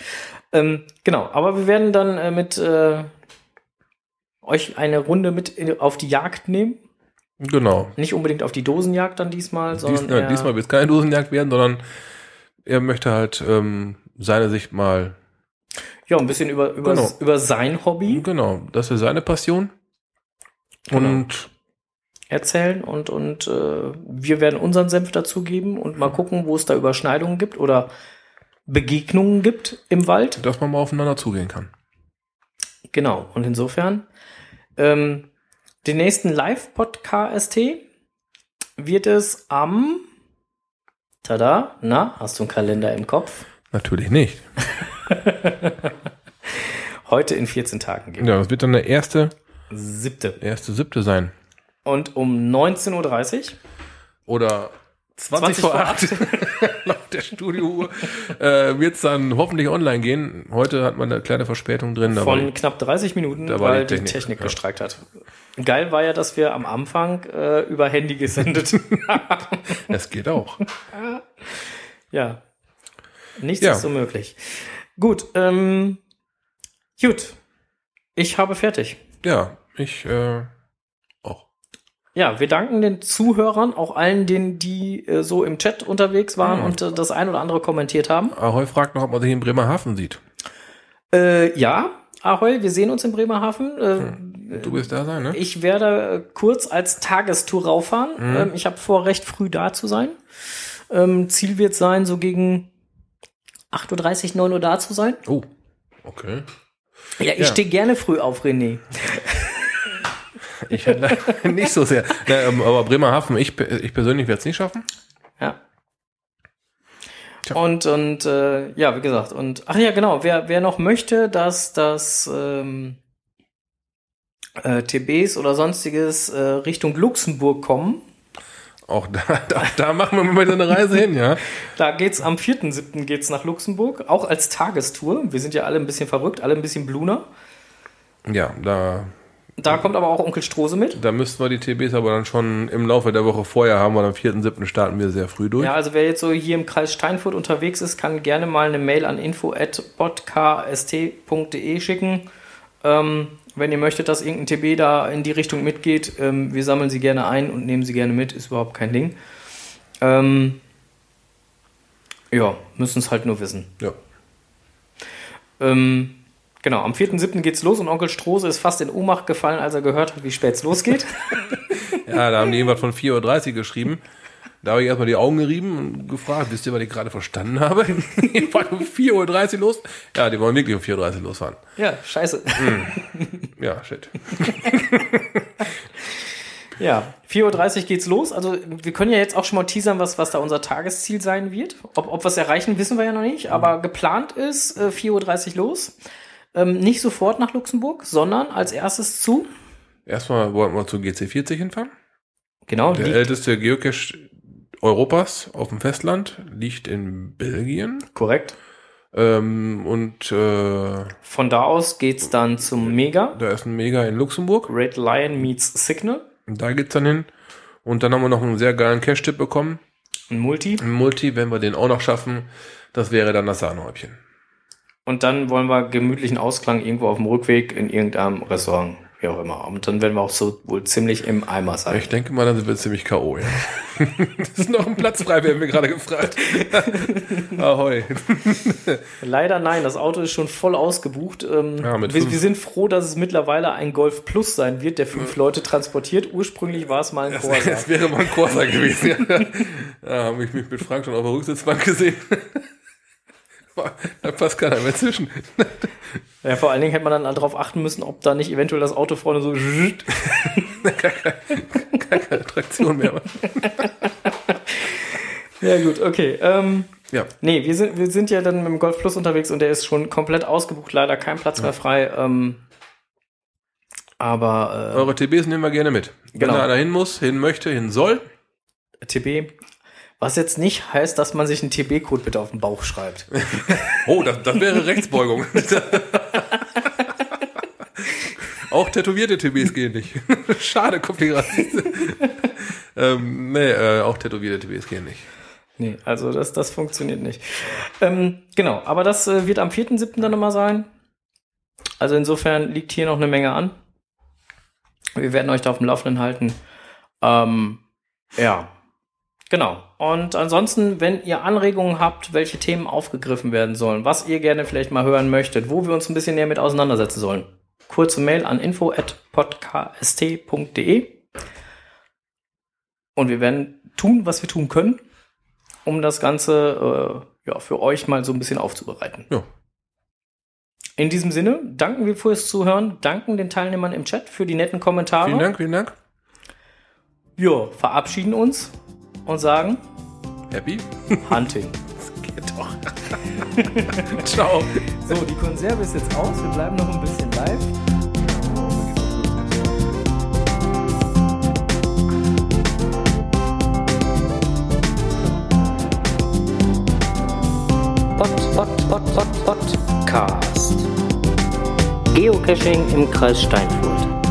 Ähm, genau, aber wir werden dann äh, mit äh, euch eine Runde mit in, auf die Jagd nehmen. Genau. Nicht unbedingt auf die Dosenjagd dann diesmal, Dies, sondern ja, eher, diesmal wird es keine Dosenjagd werden, sondern er möchte halt ähm, seine Sicht mal, ja, ein bisschen über, über, Genau. über sein Hobby genau, das ist seine Passion. Genau. Und erzählen und, und äh, wir werden unseren Senf dazugeben und mal gucken, wo es da Überschneidungen gibt oder Begegnungen gibt im Wald. dass man mal aufeinander zugehen kann. Genau, und insofern, ähm, den nächsten Live-Podcast wird es am, tada, na, hast du einen Kalender im Kopf? Natürlich nicht. Heute in 14 Tagen geben. Ja, das wird dann der erste, Siebte. erste siebte sein. Und um 19.30 Uhr, Oder 20, vor 8 laut der Studiouhr äh, wird es dann hoffentlich online gehen. Heute hat man eine kleine Verspätung drin. von knapp 30 Minuten, weil die die Technik, Technik ja. gestreikt hat. Geil war ja, dass wir am Anfang äh, über Handy gesendet haben. es geht auch. Ja. Nichts Ja. ist unmöglich. Gut, ähm, gut. Ich habe fertig. Ja, ich äh. Ja, wir danken den Zuhörern, auch allen, denen, die äh, so im Chat unterwegs waren Mhm. und äh, das ein oder andere kommentiert haben. Ahoi fragt noch, ob man sich in Bremerhaven sieht. Äh, ja, Ahoi, wir sehen uns in Bremerhaven. Äh, Du wirst da sein, ne? Ich werde äh, kurz als Tagestour rauffahren. Mhm. Ähm, ich habe vor, recht früh da zu sein. Ähm, Ziel wird sein, so gegen 8.30 Uhr, 9 Uhr da zu sein. Oh, okay. Ja, ich Ja. stehe gerne früh auf, René. Ich nicht so sehr. Na, ähm, aber Bremerhaven, ich, ich persönlich werde es nicht schaffen. Ja. Tja. Und, und äh, ja, wie gesagt, und ach ja, genau, wer, wer noch möchte, dass das ähm, äh, TBs oder sonstiges äh, Richtung Luxemburg kommen, Auch da, da, da machen wir mal eine Reise hin, ja. da geht's am 4.7. geht's nach Luxemburg, auch als Tagestour. Wir sind ja alle ein bisschen verrückt, alle ein bisschen bluner. Ja, da, Da kommt aber auch Onkel Strose mit. da müssten wir die TBs aber dann schon im Laufe der Woche vorher haben, weil am 4.7. starten wir sehr früh durch. Ja, also wer jetzt so hier im Kreis Steinfurt unterwegs ist, kann gerne mal eine Mail an info.podkst.de schicken. Ähm, wenn ihr möchtet, dass irgendein TB da in die Richtung mitgeht, ähm, wir sammeln sie gerne ein und nehmen sie gerne mit, ist überhaupt kein Ding. Ähm, ja, müssen es halt nur wissen. Ja. Ähm, genau, am 4.7. geht's los und Onkel Strose ist fast in Ohnmacht gefallen, als er gehört hat, wie spät es losgeht. Ja, da haben die irgendwas von 4.30 Uhr geschrieben. Da habe ich erstmal die Augen gerieben und gefragt, wisst ihr, was ich gerade verstanden habe? Die fahren um 4.30 Uhr los. Ja, die wollen wirklich um 4.30 Uhr losfahren. ja, scheiße. Ja, shit. Ja, 4.30 Uhr geht's los. Also wir können ja jetzt auch schon mal teasern, was, was da unser Tagesziel sein wird. Ob, ob wir es erreichen, wissen wir ja noch nicht. Aber geplant ist äh, 4.30 Uhr los. Ähm, nicht sofort nach Luxemburg, sondern als erstes zu. Erstmal wollten wir zu GC40 hinfahren. Genau, Der älteste Geocache Europas auf dem Festland liegt in Belgien. korrekt. Ähm, und äh, Von da aus geht's dann zum Mega. da ist ein Mega in Luxemburg. Red Lion meets Signal. Und da geht's dann hin. Und dann haben wir noch einen sehr geilen Cash-Tipp bekommen. Ein Multi. Ein Multi, wenn wir den auch noch schaffen, das wäre dann das Sahnehäubchen. Und dann wollen wir gemütlichen Ausklang irgendwo auf dem Rückweg in irgendeinem Restaurant, wie auch immer. Und dann werden wir auch so wohl ziemlich im Eimer sein. Ich denke mal, dann sind wir ziemlich K.O. Ja. das ist noch ein Platz frei, werden wir gerade gefragt. Ahoi. Leider nein, das Auto ist schon voll ausgebucht. Ähm, Ja, wir, wir sind froh, dass es mittlerweile ein Golf Plus sein wird, der fünf Leute transportiert. Ursprünglich war es mal ein Corsa. Das wäre mal ein Corsa gewesen. Ja, ja habe ich mich mit Frank schon auf der Rücksitzbank gesehen. Da passt keiner mehr zwischen. Ja, vor allen Dingen hätte man dann darauf achten müssen, ob da nicht eventuell das Auto vorne so Gar keine Traktion mehr. Ja, gut, okay. Ähm, Ja, nee, wir sind, wir sind ja dann mit dem Golf Plus unterwegs und der ist schon komplett ausgebucht, leider kein Platz mehr frei. Ähm, aber eure TBs nehmen wir gerne mit. Genau. Wenn da einer hin muss, hin möchte, hin soll. äh, TB, was jetzt nicht heißt, dass man sich einen TB-Code bitte auf den Bauch schreibt. Oh, das, das wäre Rechtsbeugung. Auch tätowierte TBs gehen nicht. Schade, gerade. ähm, nee, äh, auch tätowierte TBs gehen nicht. Nee, also das, das funktioniert nicht. Ähm, genau, aber das äh, wird am 4.7. dann nochmal sein. Also insofern liegt hier noch eine Menge an. Wir werden euch da auf dem Laufenden halten. Ähm, ja, genau. Und ansonsten, wenn ihr Anregungen habt, welche Themen aufgegriffen werden sollen, was ihr gerne vielleicht mal hören möchtet, wo wir uns ein bisschen näher mit auseinandersetzen sollen, kurze Mail an info.podcast.de und wir werden tun, was wir tun können, um das Ganze äh, ja, für euch mal so ein bisschen aufzubereiten. Ja. In diesem Sinne danken wir fürs Zuhören, danken den Teilnehmern im Chat für die netten Kommentare. Vielen Dank, vielen Dank. Ja, verabschieden uns und sagen Happy? Hunting. Geht doch. Ciao. So, die Konserve ist jetzt aus, wir bleiben noch ein bisschen live. Pod, Pod, Pod, Pod, Podcast. Geocaching im Kreis Steinfurt.